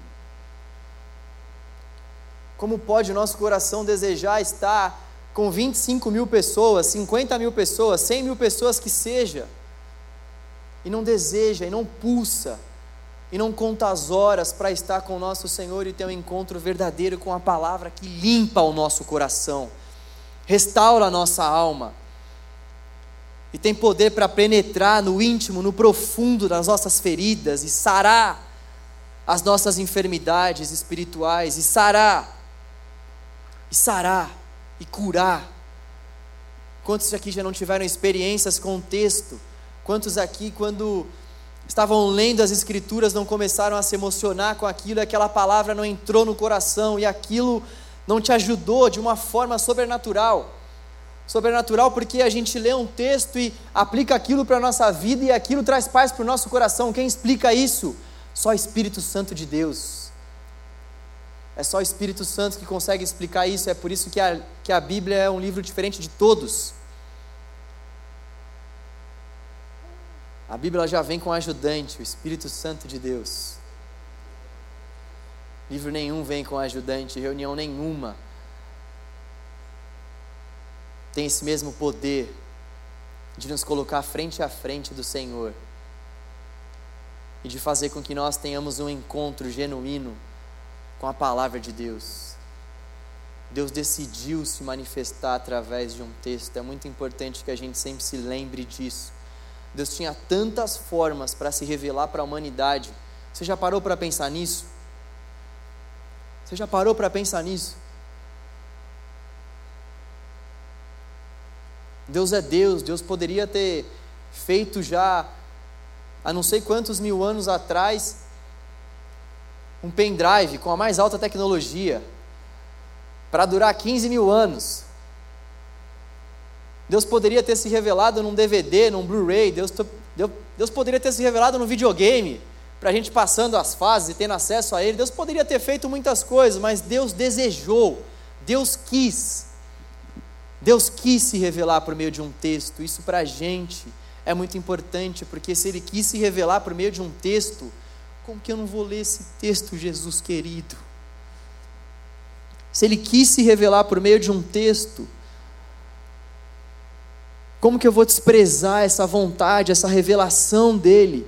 Como pode o nosso coração desejar estar com 25 mil pessoas, 50 mil pessoas, 100 mil pessoas que seja, e não deseja, e não pulsa e não conta as horas para estar com o nosso Senhor e ter um encontro verdadeiro com a palavra que limpa o nosso coração, restaura a nossa alma. e tem poder para penetrar no íntimo, no profundo das nossas feridas e sarar as nossas enfermidades espirituais e sarar e sarar e curar. Quantos aqui já não tiveram experiências com o texto? Quantos aqui, quando estavam lendo as Escrituras, não começaram a se emocionar com aquilo, aquela palavra não entrou no coração e aquilo não te ajudou de uma forma sobrenatural? Sobrenatural porque a gente lê um texto e aplica aquilo para a nossa vida e aquilo traz paz para o nosso coração. Quem explica isso? Só Espírito Santo de Deus. É só o Espírito Santo que consegue explicar isso. É por isso que a, que a Bíblia é um livro diferente de todos. A Bíblia já vem com ajudante, o Espírito Santo de Deus. Livro nenhum vem com ajudante, reunião nenhuma tem esse mesmo poder de nos colocar frente a frente do Senhor e de fazer com que nós tenhamos um encontro genuíno com a palavra de Deus. Deus decidiu se manifestar através de um texto, é muito importante que a gente sempre se lembre disso. Deus tinha tantas formas para se revelar para a humanidade. Você já parou para pensar nisso? Você já parou para pensar nisso? Deus é Deus, Deus poderia ter feito já, há não sei quantos mil anos atrás, um pendrive com a mais alta tecnologia, para durar 15 mil anos. Deus poderia ter se revelado num DVD, num Blu-ray, Deus, Deus, Deus poderia ter se revelado num videogame, para a gente passando as fases e tendo acesso a Ele. Deus poderia ter feito muitas coisas, mas Deus desejou, Deus quis Deus quis se revelar por meio de um texto, isso para a gente é muito importante, porque se Ele quis se revelar por meio de um texto, como que eu não vou ler esse texto, Jesus querido? Se Ele quis se revelar por meio de um texto, como que eu vou desprezar essa vontade, essa revelação dEle?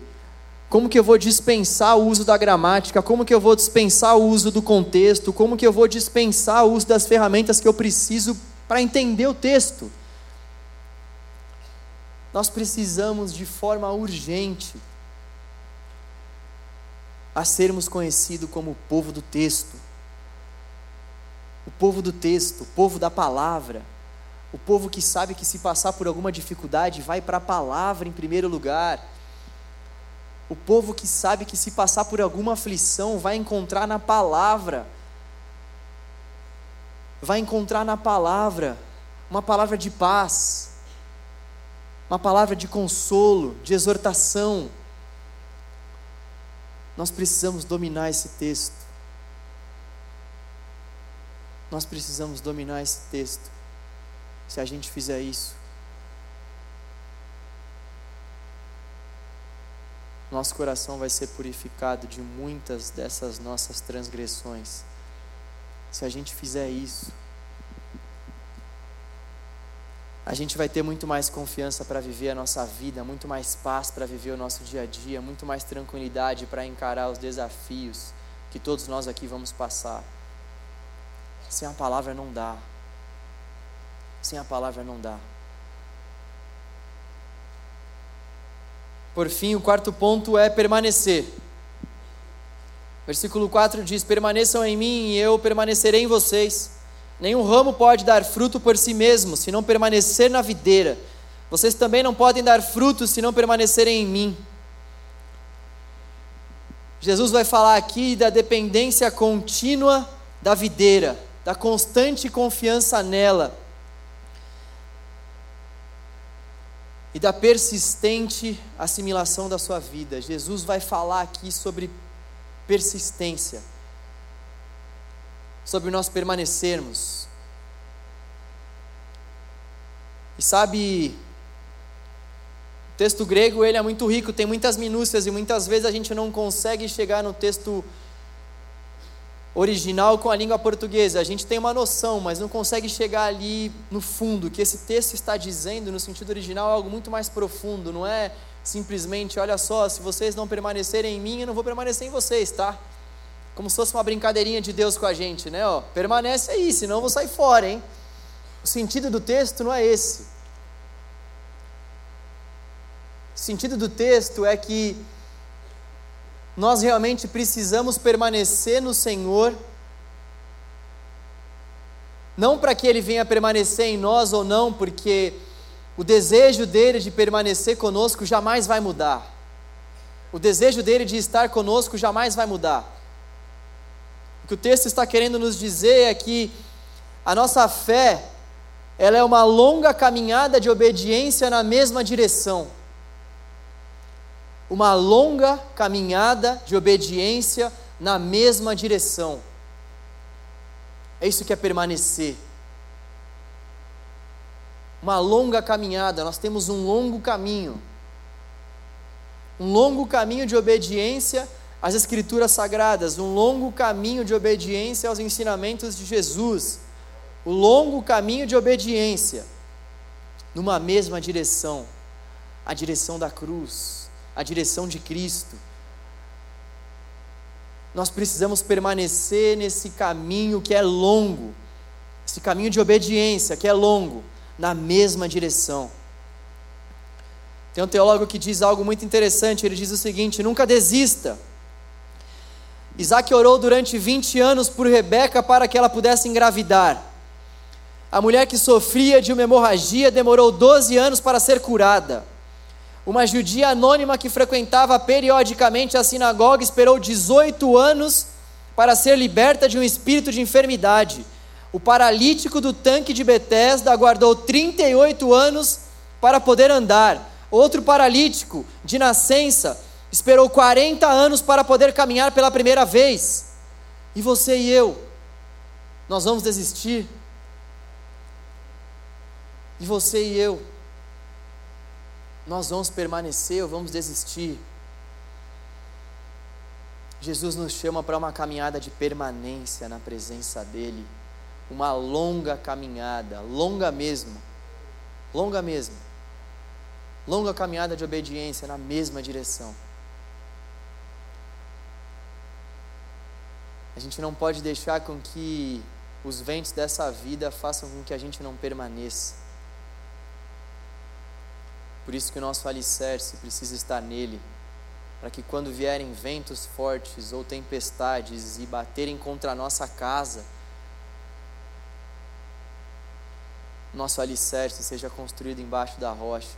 Como que eu vou dispensar o uso da gramática? Como que eu vou dispensar o uso do contexto? Como que eu vou dispensar o uso das ferramentas que eu preciso para entender o texto. Nós precisamos de forma urgente a sermos conhecidos como o povo do texto. O povo do texto, o povo da palavra, o povo que sabe que se passar por alguma dificuldade vai para a palavra em primeiro lugar. O povo que sabe que se passar por alguma aflição vai encontrar na palavra vai encontrar na palavra uma palavra de paz, uma palavra de consolo, de exortação. Nós precisamos dominar esse texto. Nós precisamos dominar esse texto. Se a gente fizer isso, nosso coração vai ser purificado de muitas dessas nossas transgressões. Se a gente fizer isso, a gente vai ter muito mais confiança para viver a nossa vida, muito mais paz para viver o nosso dia a dia, muito mais tranquilidade para encarar os desafios que todos nós aqui vamos passar. Sem a palavra não dá. Sem a palavra não dá. Por fim, o quarto ponto é permanecer. Versículo 4 diz: Permaneçam em mim e eu permanecerei em vocês. Nenhum ramo pode dar fruto por si mesmo, se não permanecer na videira. Vocês também não podem dar fruto se não permanecerem em mim. Jesus vai falar aqui da dependência contínua da videira, da constante confiança nela e da persistente assimilação da sua vida. Jesus vai falar aqui sobre persistência, sobre nós permanecermos. E sabe, o texto grego ele é muito rico, tem muitas minúcias e muitas vezes a gente não consegue chegar no texto original com a língua portuguesa. A gente tem uma noção, mas não consegue chegar ali no fundo. Que esse texto está dizendo no sentido original é algo muito mais profundo, não é simplesmente, olha só, se vocês não permanecerem em mim, eu não vou permanecer em vocês, tá? Como se fosse uma brincadeirinha de Deus com a gente, né? Ó, permanece aí, senão eu vou sair fora, hein? O sentido do texto não é esse. sentido do texto é que nós realmente precisamos permanecer no Senhor, não para que Ele venha permanecer em nós ou não, porque o desejo dele de permanecer conosco jamais vai mudar. O desejo dele de estar conosco jamais vai mudar. O que o texto está querendo nos dizer é que a nossa fé, ela é uma longa caminhada de obediência na mesma direção. Uma longa caminhada de obediência na mesma direção. É isso que é permanecer uma longa caminhada, nós temos um longo caminho. Um longo caminho de obediência às Escrituras Sagradas, um longo caminho de obediência aos ensinamentos de Jesus, o longo caminho de obediência numa mesma direção, a direção da cruz, a direção de Cristo. Nós precisamos permanecer nesse caminho que é longo, esse caminho de obediência que é longo na mesma direção. Tem um teólogo que diz algo muito interessante, ele diz o seguinte: nunca desista. Isaac orou durante 20 anos por Rebeca para que ela pudesse engravidar. A mulher que sofria de uma hemorragia demorou 12 anos para ser curada. Uma judia anônima que frequentava periodicamente a sinagoga esperou 18 anos para ser liberta de um espírito de enfermidade. O paralítico do tanque de Betesda aguardou 38 anos para poder andar. Outro paralítico de nascença esperou 40 anos para poder caminhar pela primeira vez. E você e eu, nós vamos desistir? E você e eu, nós vamos permanecer ou vamos desistir? Jesus nos chama para uma caminhada de permanência na presença dEle uma longa caminhada, longa mesmo, longa mesmo, longa caminhada de obediência na mesma direção. A gente não pode deixar com que os ventos dessa vida façam com que a gente não permaneça. Por isso que o nosso alicerce precisa estar nele, para que quando vierem ventos fortes ou tempestades e baterem contra a nossa casa, nosso alicerce seja construído embaixo da rocha,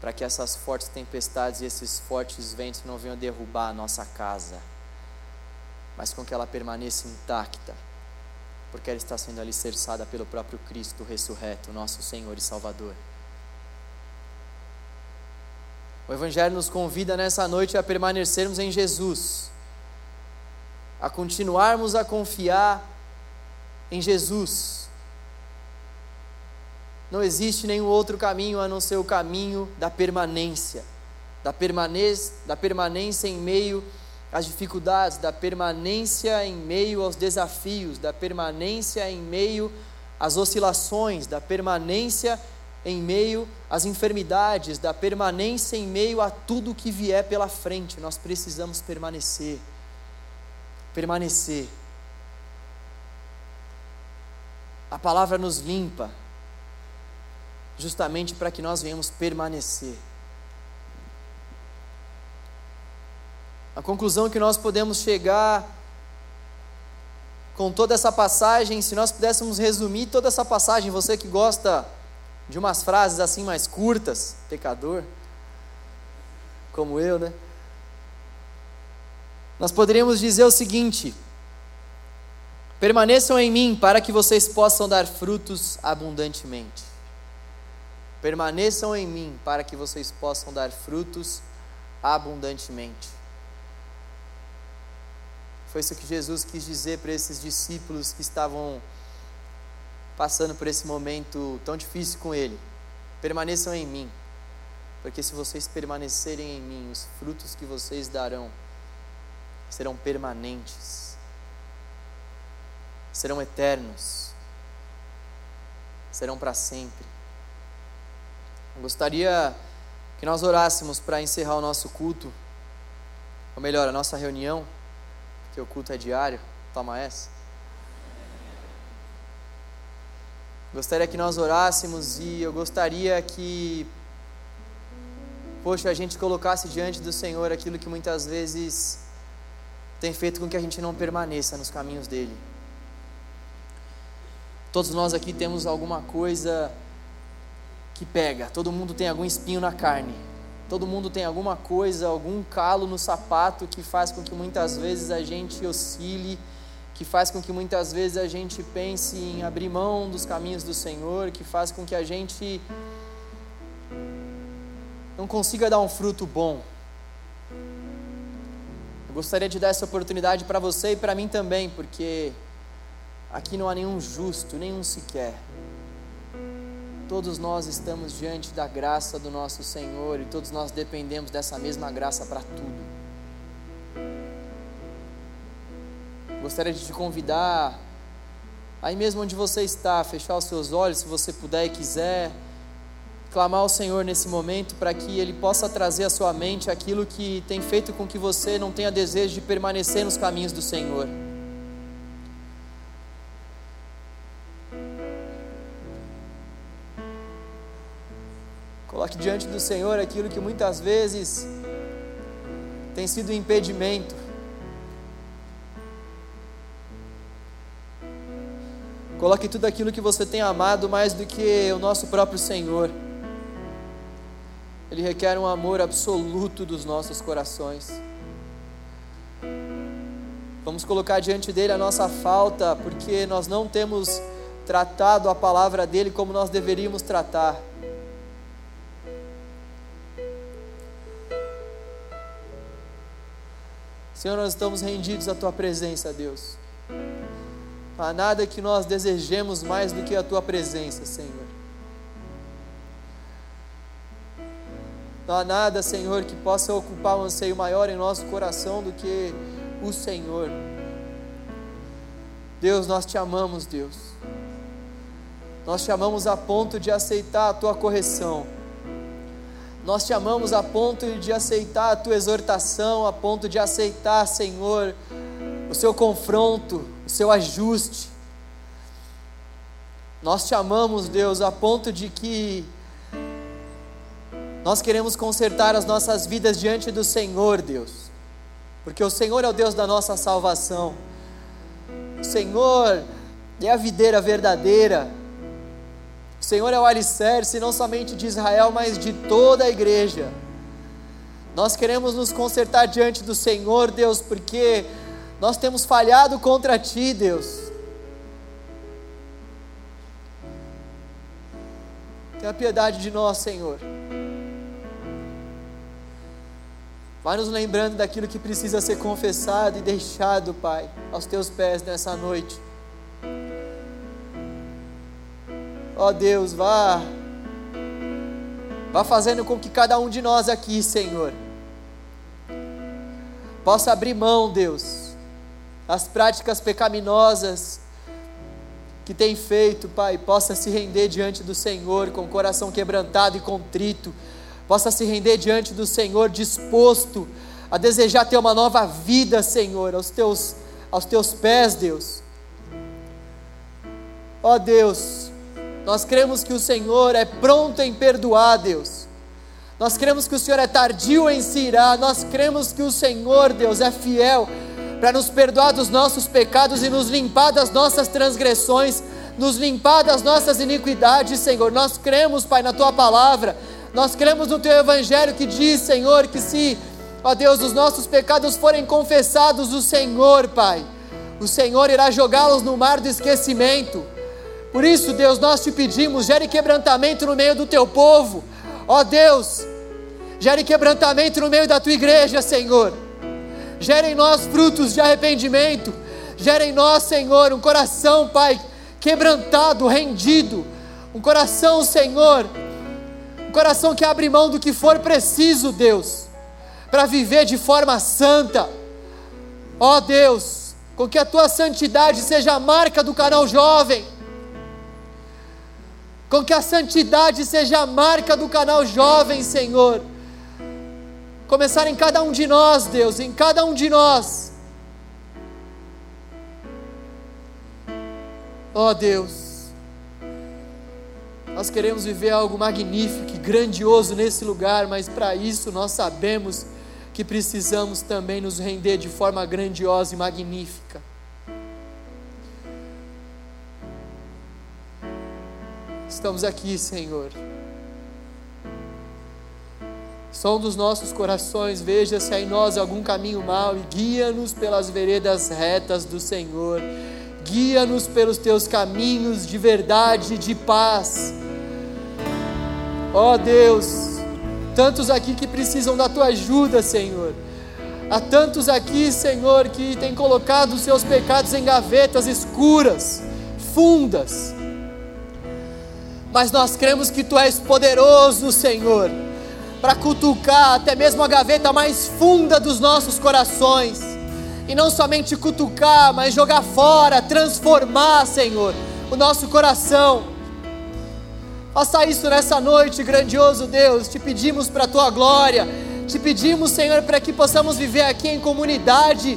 para que essas fortes tempestades e esses fortes ventos não venham derrubar a nossa casa, mas com que ela permaneça intacta, porque ela está sendo alicerçada pelo próprio Cristo ressurreto, nosso Senhor e Salvador. O Evangelho nos convida nessa noite a permanecermos em Jesus, a continuarmos a confiar em Jesus não existe nenhum outro caminho a não ser o caminho da permanência, da, permanência, da permanência em meio às dificuldades, da permanência em meio aos desafios, da permanência em meio às oscilações, da permanência em meio às enfermidades, da permanência em meio a tudo que vier pela frente. Nós precisamos permanecer. Permanecer. A palavra nos limpa, justamente para que nós venhamos permanecer. A conclusão que nós podemos chegar com toda essa passagem, se nós pudéssemos resumir toda essa passagem, você que gosta de umas frases assim mais curtas, pecador, como eu, né? Nós poderíamos dizer o seguinte: permaneçam em mim para que vocês possam dar frutos abundantemente. Permaneçam em mim para que vocês possam dar frutos abundantemente. Foi isso que Jesus quis dizer para esses discípulos que estavam passando por esse momento tão difícil com Ele. Permaneçam em mim, porque se vocês permanecerem em mim, os frutos que vocês darão serão permanentes, serão eternos, serão para sempre. Gostaria que nós orássemos para encerrar o nosso culto, ou melhor, a nossa reunião, o culto é diário, toma essa. Gostaria que nós orássemos e eu gostaria que poxa, a gente colocasse diante do Senhor aquilo que muitas vezes tem feito com que a gente não permaneça nos caminhos dele. Todos nós aqui temos alguma coisa que pega, todo mundo tem algum espinho na carne, todo mundo tem alguma coisa, algum calo no sapato que faz com que muitas vezes a gente oscile, que faz com que muitas vezes a gente pense em abrir mão dos caminhos do Senhor, que faz com que a gente não consiga dar um fruto bom. Eu gostaria de dar essa oportunidade para você e para mim também, porque aqui não há nenhum justo, nenhum sequer. Todos nós estamos diante da graça do nosso Senhor e todos nós dependemos dessa mesma graça para tudo. Gostaria de te convidar, aí mesmo onde você está, fechar os seus olhos, se você puder e quiser clamar ao Senhor nesse momento para que Ele possa trazer à sua mente aquilo que tem feito com que você não tenha desejo de permanecer nos caminhos do Senhor. Diante do Senhor aquilo que muitas vezes tem sido um impedimento. Coloque tudo aquilo que você tem amado mais do que o nosso próprio Senhor. Ele requer um amor absoluto dos nossos corações. Vamos colocar diante dele a nossa falta, porque nós não temos tratado a palavra dele como nós deveríamos tratar. Senhor, nós estamos rendidos à tua presença, Deus. Há nada que nós desejemos mais do que a tua presença, Senhor. Não há nada, Senhor, que possa ocupar um anseio maior em nosso coração do que o Senhor. Deus, nós te amamos, Deus. Nós te amamos a ponto de aceitar a tua correção. Nós te amamos a ponto de aceitar a tua exortação, a ponto de aceitar, Senhor, o seu confronto, o seu ajuste. Nós te amamos, Deus, a ponto de que nós queremos consertar as nossas vidas diante do Senhor, Deus, porque o Senhor é o Deus da nossa salvação. O Senhor é a videira verdadeira. O Senhor é o alicerce não somente de Israel, mas de toda a igreja. Nós queremos nos consertar diante do Senhor, Deus, porque nós temos falhado contra Ti, Deus. Tenha piedade de nós, Senhor. Vai nos lembrando daquilo que precisa ser confessado e deixado, Pai, aos teus pés nessa noite. Ó Deus, vá vá fazendo com que cada um de nós aqui, Senhor, possa abrir mão, Deus, das práticas pecaminosas que tem feito, Pai, possa se render diante do Senhor com o coração quebrantado e contrito possa se render diante do Senhor, disposto a desejar ter uma nova vida, Senhor, aos teus, aos teus pés, Deus. Ó Deus, nós cremos que o Senhor é pronto em perdoar, Deus. Nós cremos que o Senhor é tardio em se irar. Nós cremos que o Senhor, Deus, é fiel para nos perdoar dos nossos pecados e nos limpar das nossas transgressões, nos limpar das nossas iniquidades, Senhor. Nós cremos, Pai, na tua palavra nós cremos no teu evangelho que diz, Senhor, que se, ó Deus, os nossos pecados forem confessados, o Senhor, Pai, o Senhor irá jogá-los no mar do esquecimento. Por isso, Deus, nós te pedimos, gere quebrantamento no meio do teu povo. Ó Deus, gere quebrantamento no meio da tua igreja, Senhor. Gere em nós frutos de arrependimento. Gere em nós, Senhor, um coração, Pai, quebrantado, rendido. Um coração, Senhor, coração que abre mão do que for preciso, Deus, para viver de forma santa. Ó Deus, com que a tua santidade seja a marca do canal jovem. Com que a santidade seja a marca do canal jovem, Senhor. Começar em cada um de nós, Deus, em cada um de nós. Ó oh, Deus, Nós queremos viver algo magnífico e grandioso nesse lugar, mas para isso nós sabemos que precisamos também nos render de forma grandiosa e magnífica. Estamos aqui, Senhor. Som dos nossos corações, veja se há em nós algum caminho mau e guia-nos pelas veredas retas do Senhor. Guia-nos pelos teus caminhos de verdade e de paz. Ó oh Deus, tantos aqui que precisam da tua ajuda, Senhor. Há tantos aqui, Senhor, que têm colocado os seus pecados em gavetas escuras, fundas. Mas nós cremos que tu és poderoso, Senhor, para cutucar até mesmo a gaveta mais funda dos nossos corações. E não somente cutucar, mas jogar fora, transformar, Senhor, o nosso coração Faça isso nessa noite, grandioso Deus. Te pedimos para a tua glória. Te pedimos, Senhor, para que possamos viver aqui em comunidade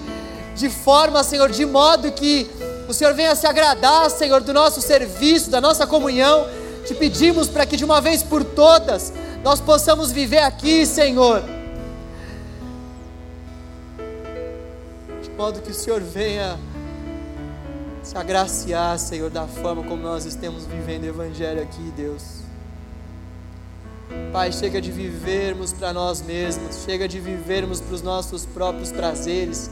de forma, Senhor, de modo que o Senhor venha se agradar, Senhor, do nosso serviço, da nossa comunhão. Te pedimos para que de uma vez por todas nós possamos viver aqui, Senhor. De modo que o Senhor venha se agraciar, Senhor, da forma como nós estamos vivendo o Evangelho aqui, Deus. Pai, chega de vivermos para nós mesmos, chega de vivermos para os nossos próprios prazeres.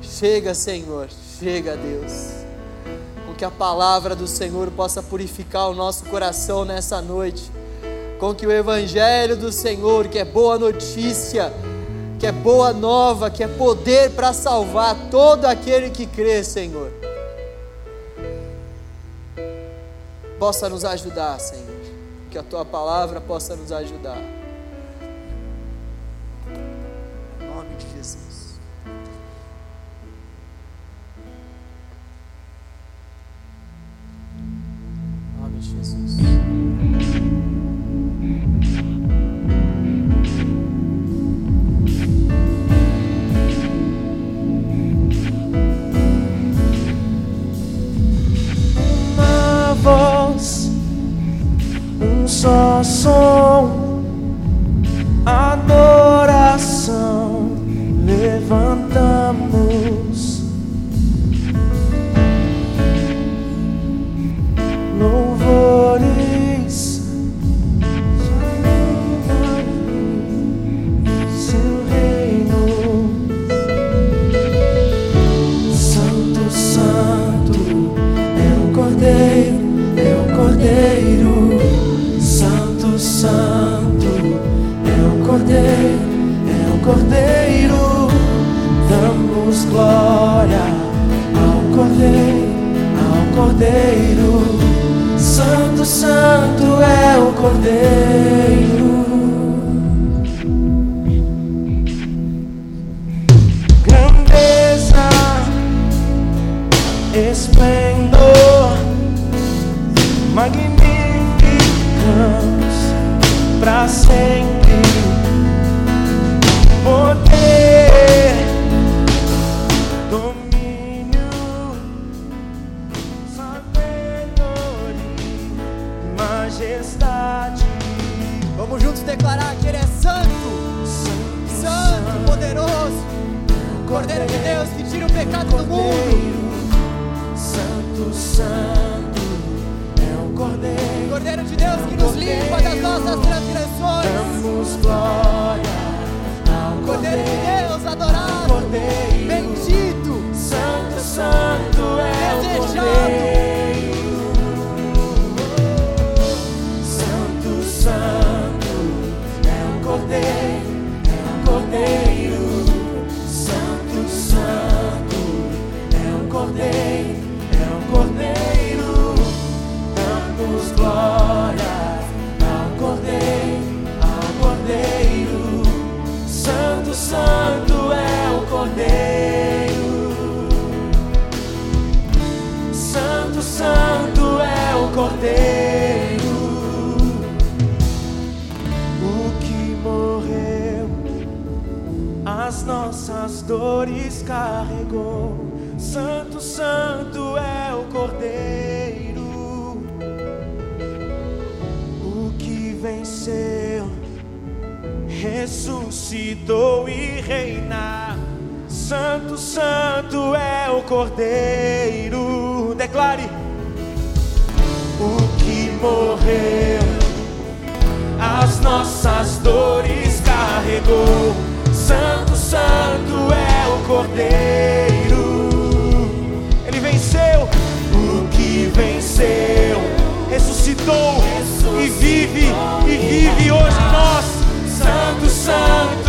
Chega, Senhor, chega, Deus. Que a palavra do Senhor possa purificar o nosso coração nessa noite. Com que o Evangelho do Senhor, que é boa notícia, que é boa nova, que é poder para salvar todo aquele que crê, Senhor possa nos ajudar, Senhor. Que a tua palavra possa nos ajudar. Declarar que Ele é santo, santo, santo poderoso, Cordeiro de Deus que tira o pecado do mundo. Santo, santo é o Cordeiro. Cordeiro de Deus que nos limpa das nossas transgressões. Damos glória ao Cordeiro de Deus adorado, bendito, Santo, santo é o Cordeiro. Santo é o Cordeiro. Dores carregou. Santo, santo é o Cordeiro. venceu, ressuscitou e reina. Santo, Santo é o Cordeiro. Declare: O que morreu, as nossas dores carregou. Santo, Santo o Cordeiro. Ele venceu, o que venceu, ressuscitou e vive, e vive hoje em nós. Santo, Santo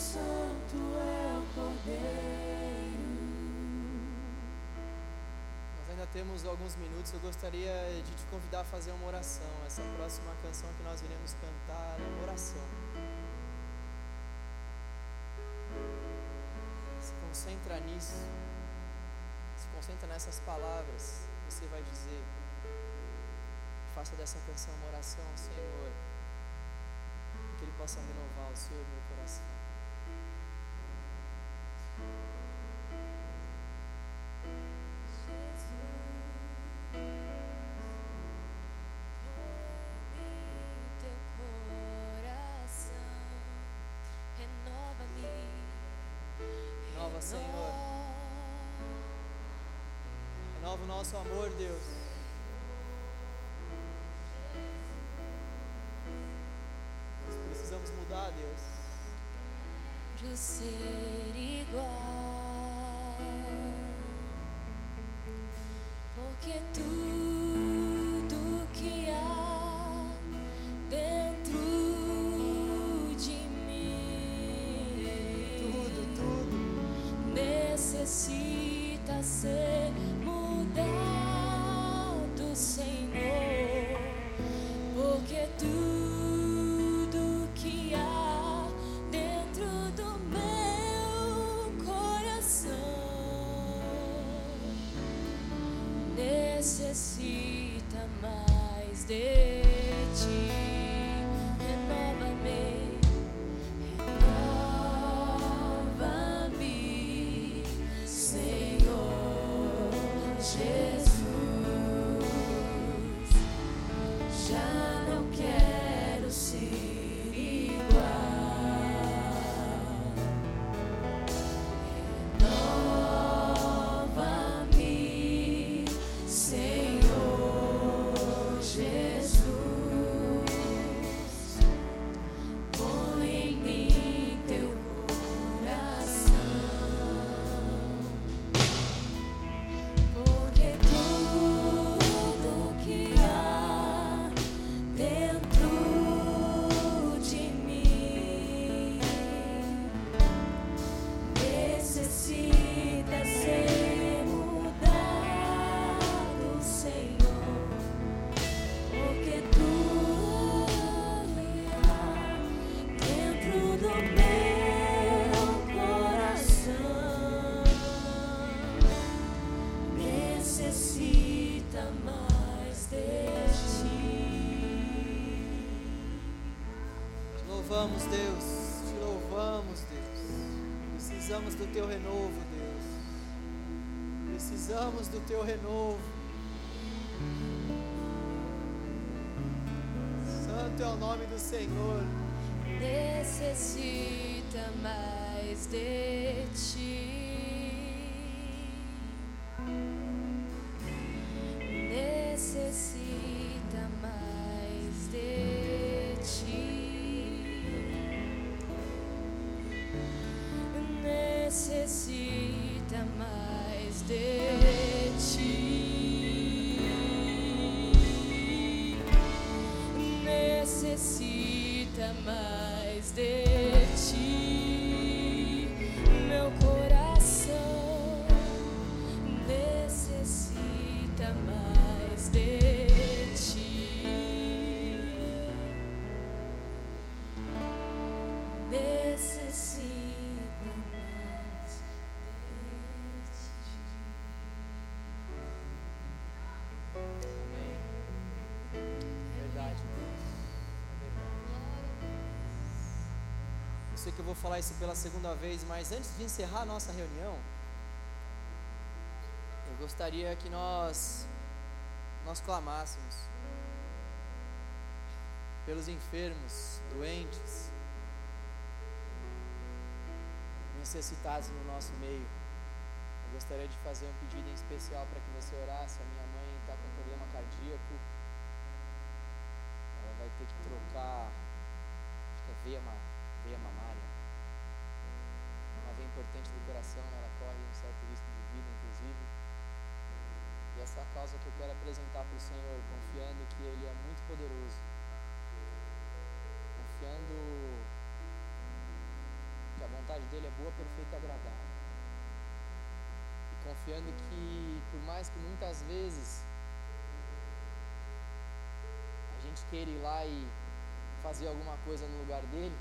Santo, é o Cordeiro. Nós ainda temos alguns minutos. Eu gostaria de te convidar a fazer uma oração. Essa próxima canção que nós iremos cantar é uma oração. Se concentra nisso. Se concentra nessas palavras você vai dizer. Faça dessa canção uma oração Senhor. Que Ele possa renovar o seu o meu coração. Renova, Senhor. Renova o nosso amor, Deus. Nós precisamos mudar, Deus. de ser igual, mais renovo, Deus. Precisamos do teu renovo. Santo é o nome do Senhor. necessita mais sei que eu vou falar isso pela segunda vez, mas antes de encerrar a nossa reunião, eu gostaria que nós nós clamássemos pelos enfermos, doentes, necessitados no nosso meio. Eu gostaria de fazer um pedido em especial para que você orasse. A minha mãe está com problema cardíaco. Ela vai ter que trocar, acho que é veia, veia mamária. Uma veia importante do coração, ela corre um certo risco de vida, inclusive. E essa é causa que eu quero apresentar para o Senhor, confiando que Ele é muito poderoso. Confiando a vontade dele é boa, perfeita e agradável. E confiando que, por mais que muitas vezes a gente queira ir lá e fazer alguma coisa no lugar dele,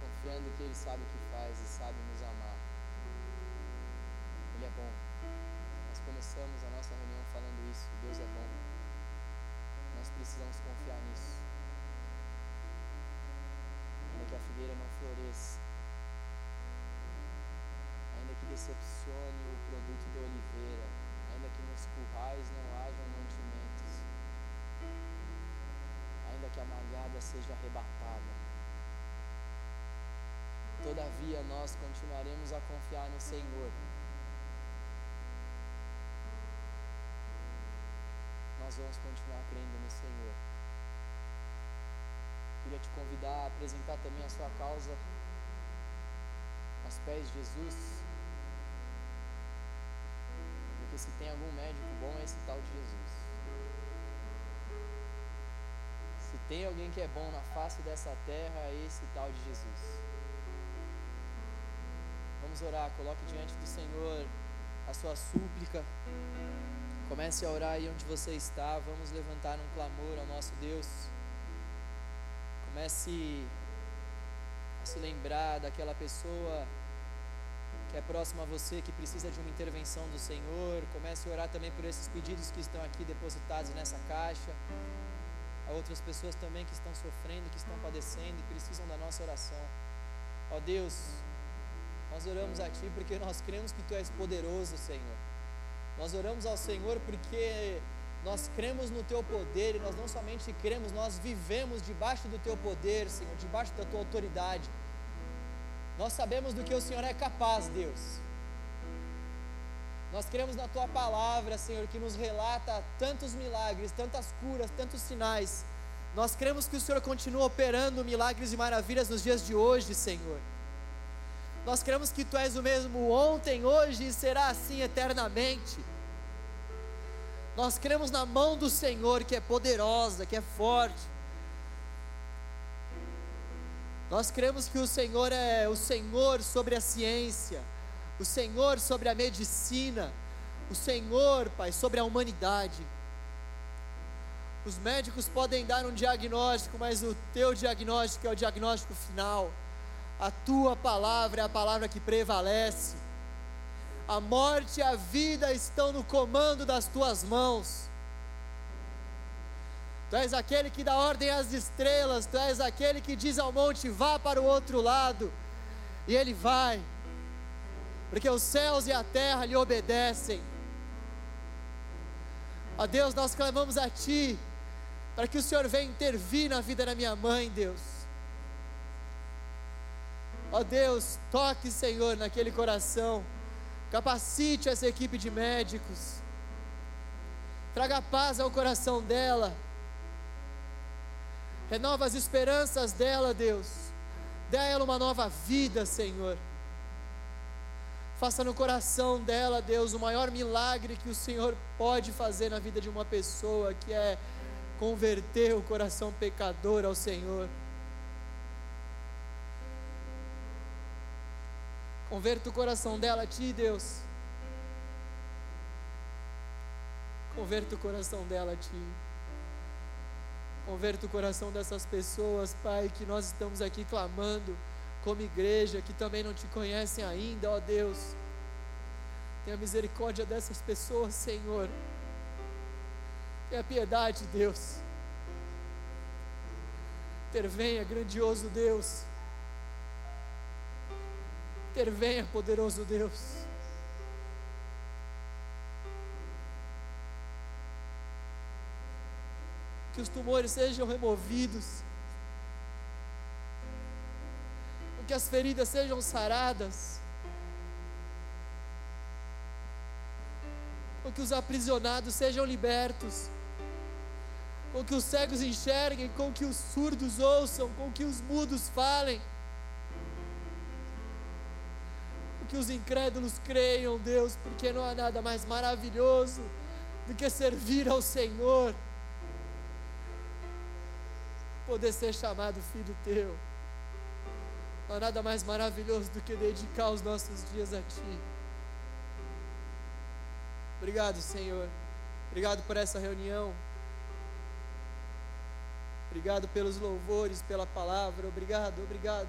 confiando que ele sabe o que faz e sabe nos amar. Ele é bom. Nós começamos a nossa reunião falando isso. Deus é bom. Nós precisamos confiar nisso. Ainda que a figueira não floresça, ainda que decepcione o produto da oliveira, ainda que nos currais não hajam mantimentos, ainda que a malhada seja arrebatada, todavia nós continuaremos a confiar no Senhor. Nós vamos continuar crendo no Senhor. Queria te convidar a apresentar também a sua causa aos pés de Jesus. Porque se tem algum médico bom é esse tal de Jesus. Se tem alguém que é bom na face dessa terra é esse tal de Jesus. Vamos orar, coloque diante do Senhor a sua súplica. Comece a orar aí onde você está. Vamos levantar um clamor ao nosso Deus. Comece a se lembrar daquela pessoa que é próxima a você, que precisa de uma intervenção do Senhor. Comece a orar também por esses pedidos que estão aqui depositados nessa caixa. Há outras pessoas também que estão sofrendo, que estão padecendo e precisam da nossa oração. Ó Deus, nós oramos a Ti porque nós cremos que Tu és poderoso, Senhor. Nós oramos ao Senhor porque nós cremos no Teu poder e nós não somente cremos, nós vivemos debaixo do Teu poder, Senhor, debaixo da Tua autoridade. Nós sabemos do que o Senhor é capaz, Deus. Nós cremos na Tua palavra, Senhor, que nos relata tantos milagres, tantas curas, tantos sinais. Nós cremos que o Senhor continua operando milagres e maravilhas nos dias de hoje, Senhor. Nós cremos que Tu és o mesmo ontem, hoje e será assim eternamente. Nós cremos na mão do Senhor que é poderosa, que é forte. Nós cremos que o Senhor é o Senhor sobre a ciência, o Senhor sobre a medicina, o Senhor, Pai, sobre a humanidade. Os médicos podem dar um diagnóstico, mas o teu diagnóstico é o diagnóstico final. A tua palavra é a palavra que prevalece. A morte e a vida estão no comando das tuas mãos. Tu és aquele que dá ordem às estrelas, tu és aquele que diz ao monte: vá para o outro lado, e ele vai, porque os céus e a terra lhe obedecem. Ó Deus, nós clamamos a Ti, para que o Senhor venha intervir na vida da minha mãe, Deus. Ó Deus, toque, Senhor, naquele coração, capacite essa equipe de médicos, traga paz ao coração dela, renova as esperanças dela, Deus, dê a ela uma nova vida, Senhor. Faça no coração dela, Deus, o maior milagre que o Senhor pode fazer na vida de uma pessoa, que é converter o coração pecador ao Senhor. Converta o coração dela a Ti, Deus. Converta o coração dela a Ti. Converta o coração dessas pessoas, Pai, que nós estamos aqui clamando como igreja, que também não te conhecem ainda, ó Deus. Tenha misericórdia dessas pessoas, Senhor. Tenha piedade, Deus. Intervenha, grandioso Deus. Intervenha, poderoso Deus. Que os tumores sejam removidos. Que as feridas sejam saradas. Que os aprisionados sejam libertos. Com que os cegos enxerguem, com que os surdos ouçam, com que os mudos falem. Que os incrédulos creiam, Deus, porque não há nada mais maravilhoso do que servir ao Senhor, poder ser chamado filho teu. Não há nada mais maravilhoso do que dedicar os nossos dias a Ti. Obrigado, Senhor. Obrigado por essa reunião. Obrigado pelos louvores, pela palavra. Obrigado, obrigado.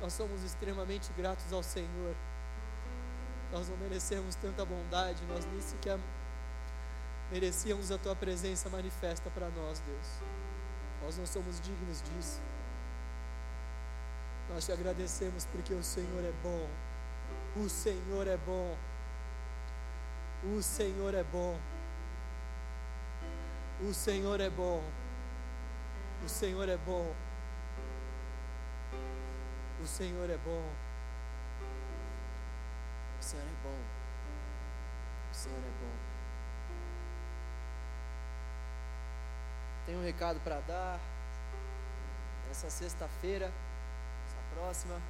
Nós somos extremamente gratos ao Senhor. Nós não merecemos tanta bondade, nós nem sequer merecíamos a tua presença manifesta para nós, Deus. Nós não somos dignos disso. Nós te agradecemos porque o Senhor é bom. O Senhor é bom. O Senhor é bom. O Senhor é bom. O Senhor é bom. O Senhor é bom. O Senhor é bom. O Senhor é bom. Tenho um recado para dar. Essa sexta-feira, essa próxima,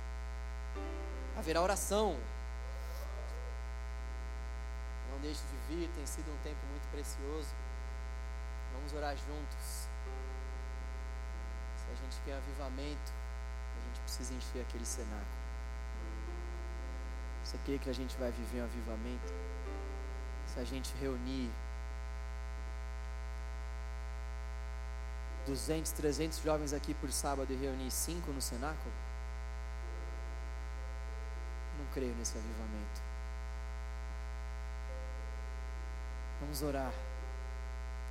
haverá oração. Não deixe de vir, tem sido um tempo muito precioso. Vamos orar juntos. Se a gente quer avivamento, gente precisa encher aquele cenáculo. Você crê que a gente vai viver um avivamento? Se a gente reunir 200, 300 jovens aqui por sábado e reunir 5 no cenáculo? Não creio nesse avivamento. Vamos orar.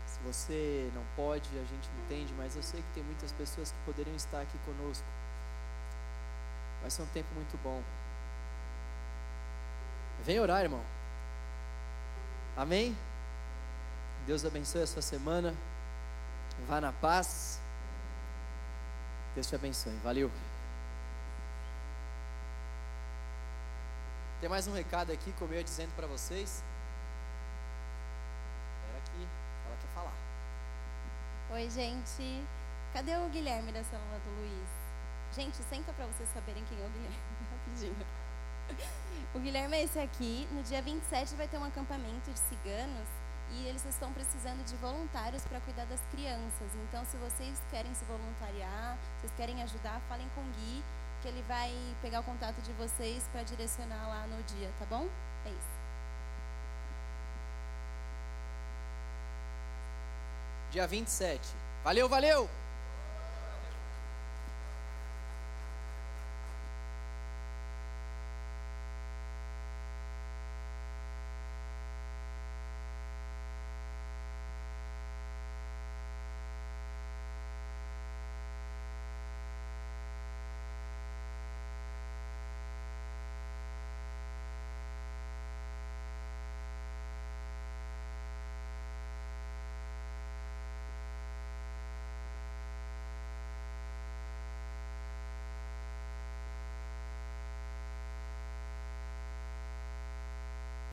Se você não pode, a gente entende, mas eu sei que tem muitas pessoas que poderiam estar aqui conosco. Vai ser um tempo muito bom. Vem orar, irmão. Amém? Deus abençoe a sua semana. Vá na paz. Deus te abençoe. Valeu. Tem mais um recado aqui, como eu ia dizendo para vocês. Era aqui, ela quer falar. Oi, gente. Cadê o Guilherme da célula do Luiz? Gente, senta para vocês saberem quem é o Guilherme, rapidinho. O Guilherme é esse aqui. No dia 27 vai ter um acampamento de ciganos e eles estão precisando de voluntários para cuidar das crianças. Então, se vocês querem se voluntariar, vocês querem ajudar, falem com o Gui, que ele vai pegar o contato de vocês para direcionar lá no dia, tá bom? É isso. Dia 27. Valeu, valeu!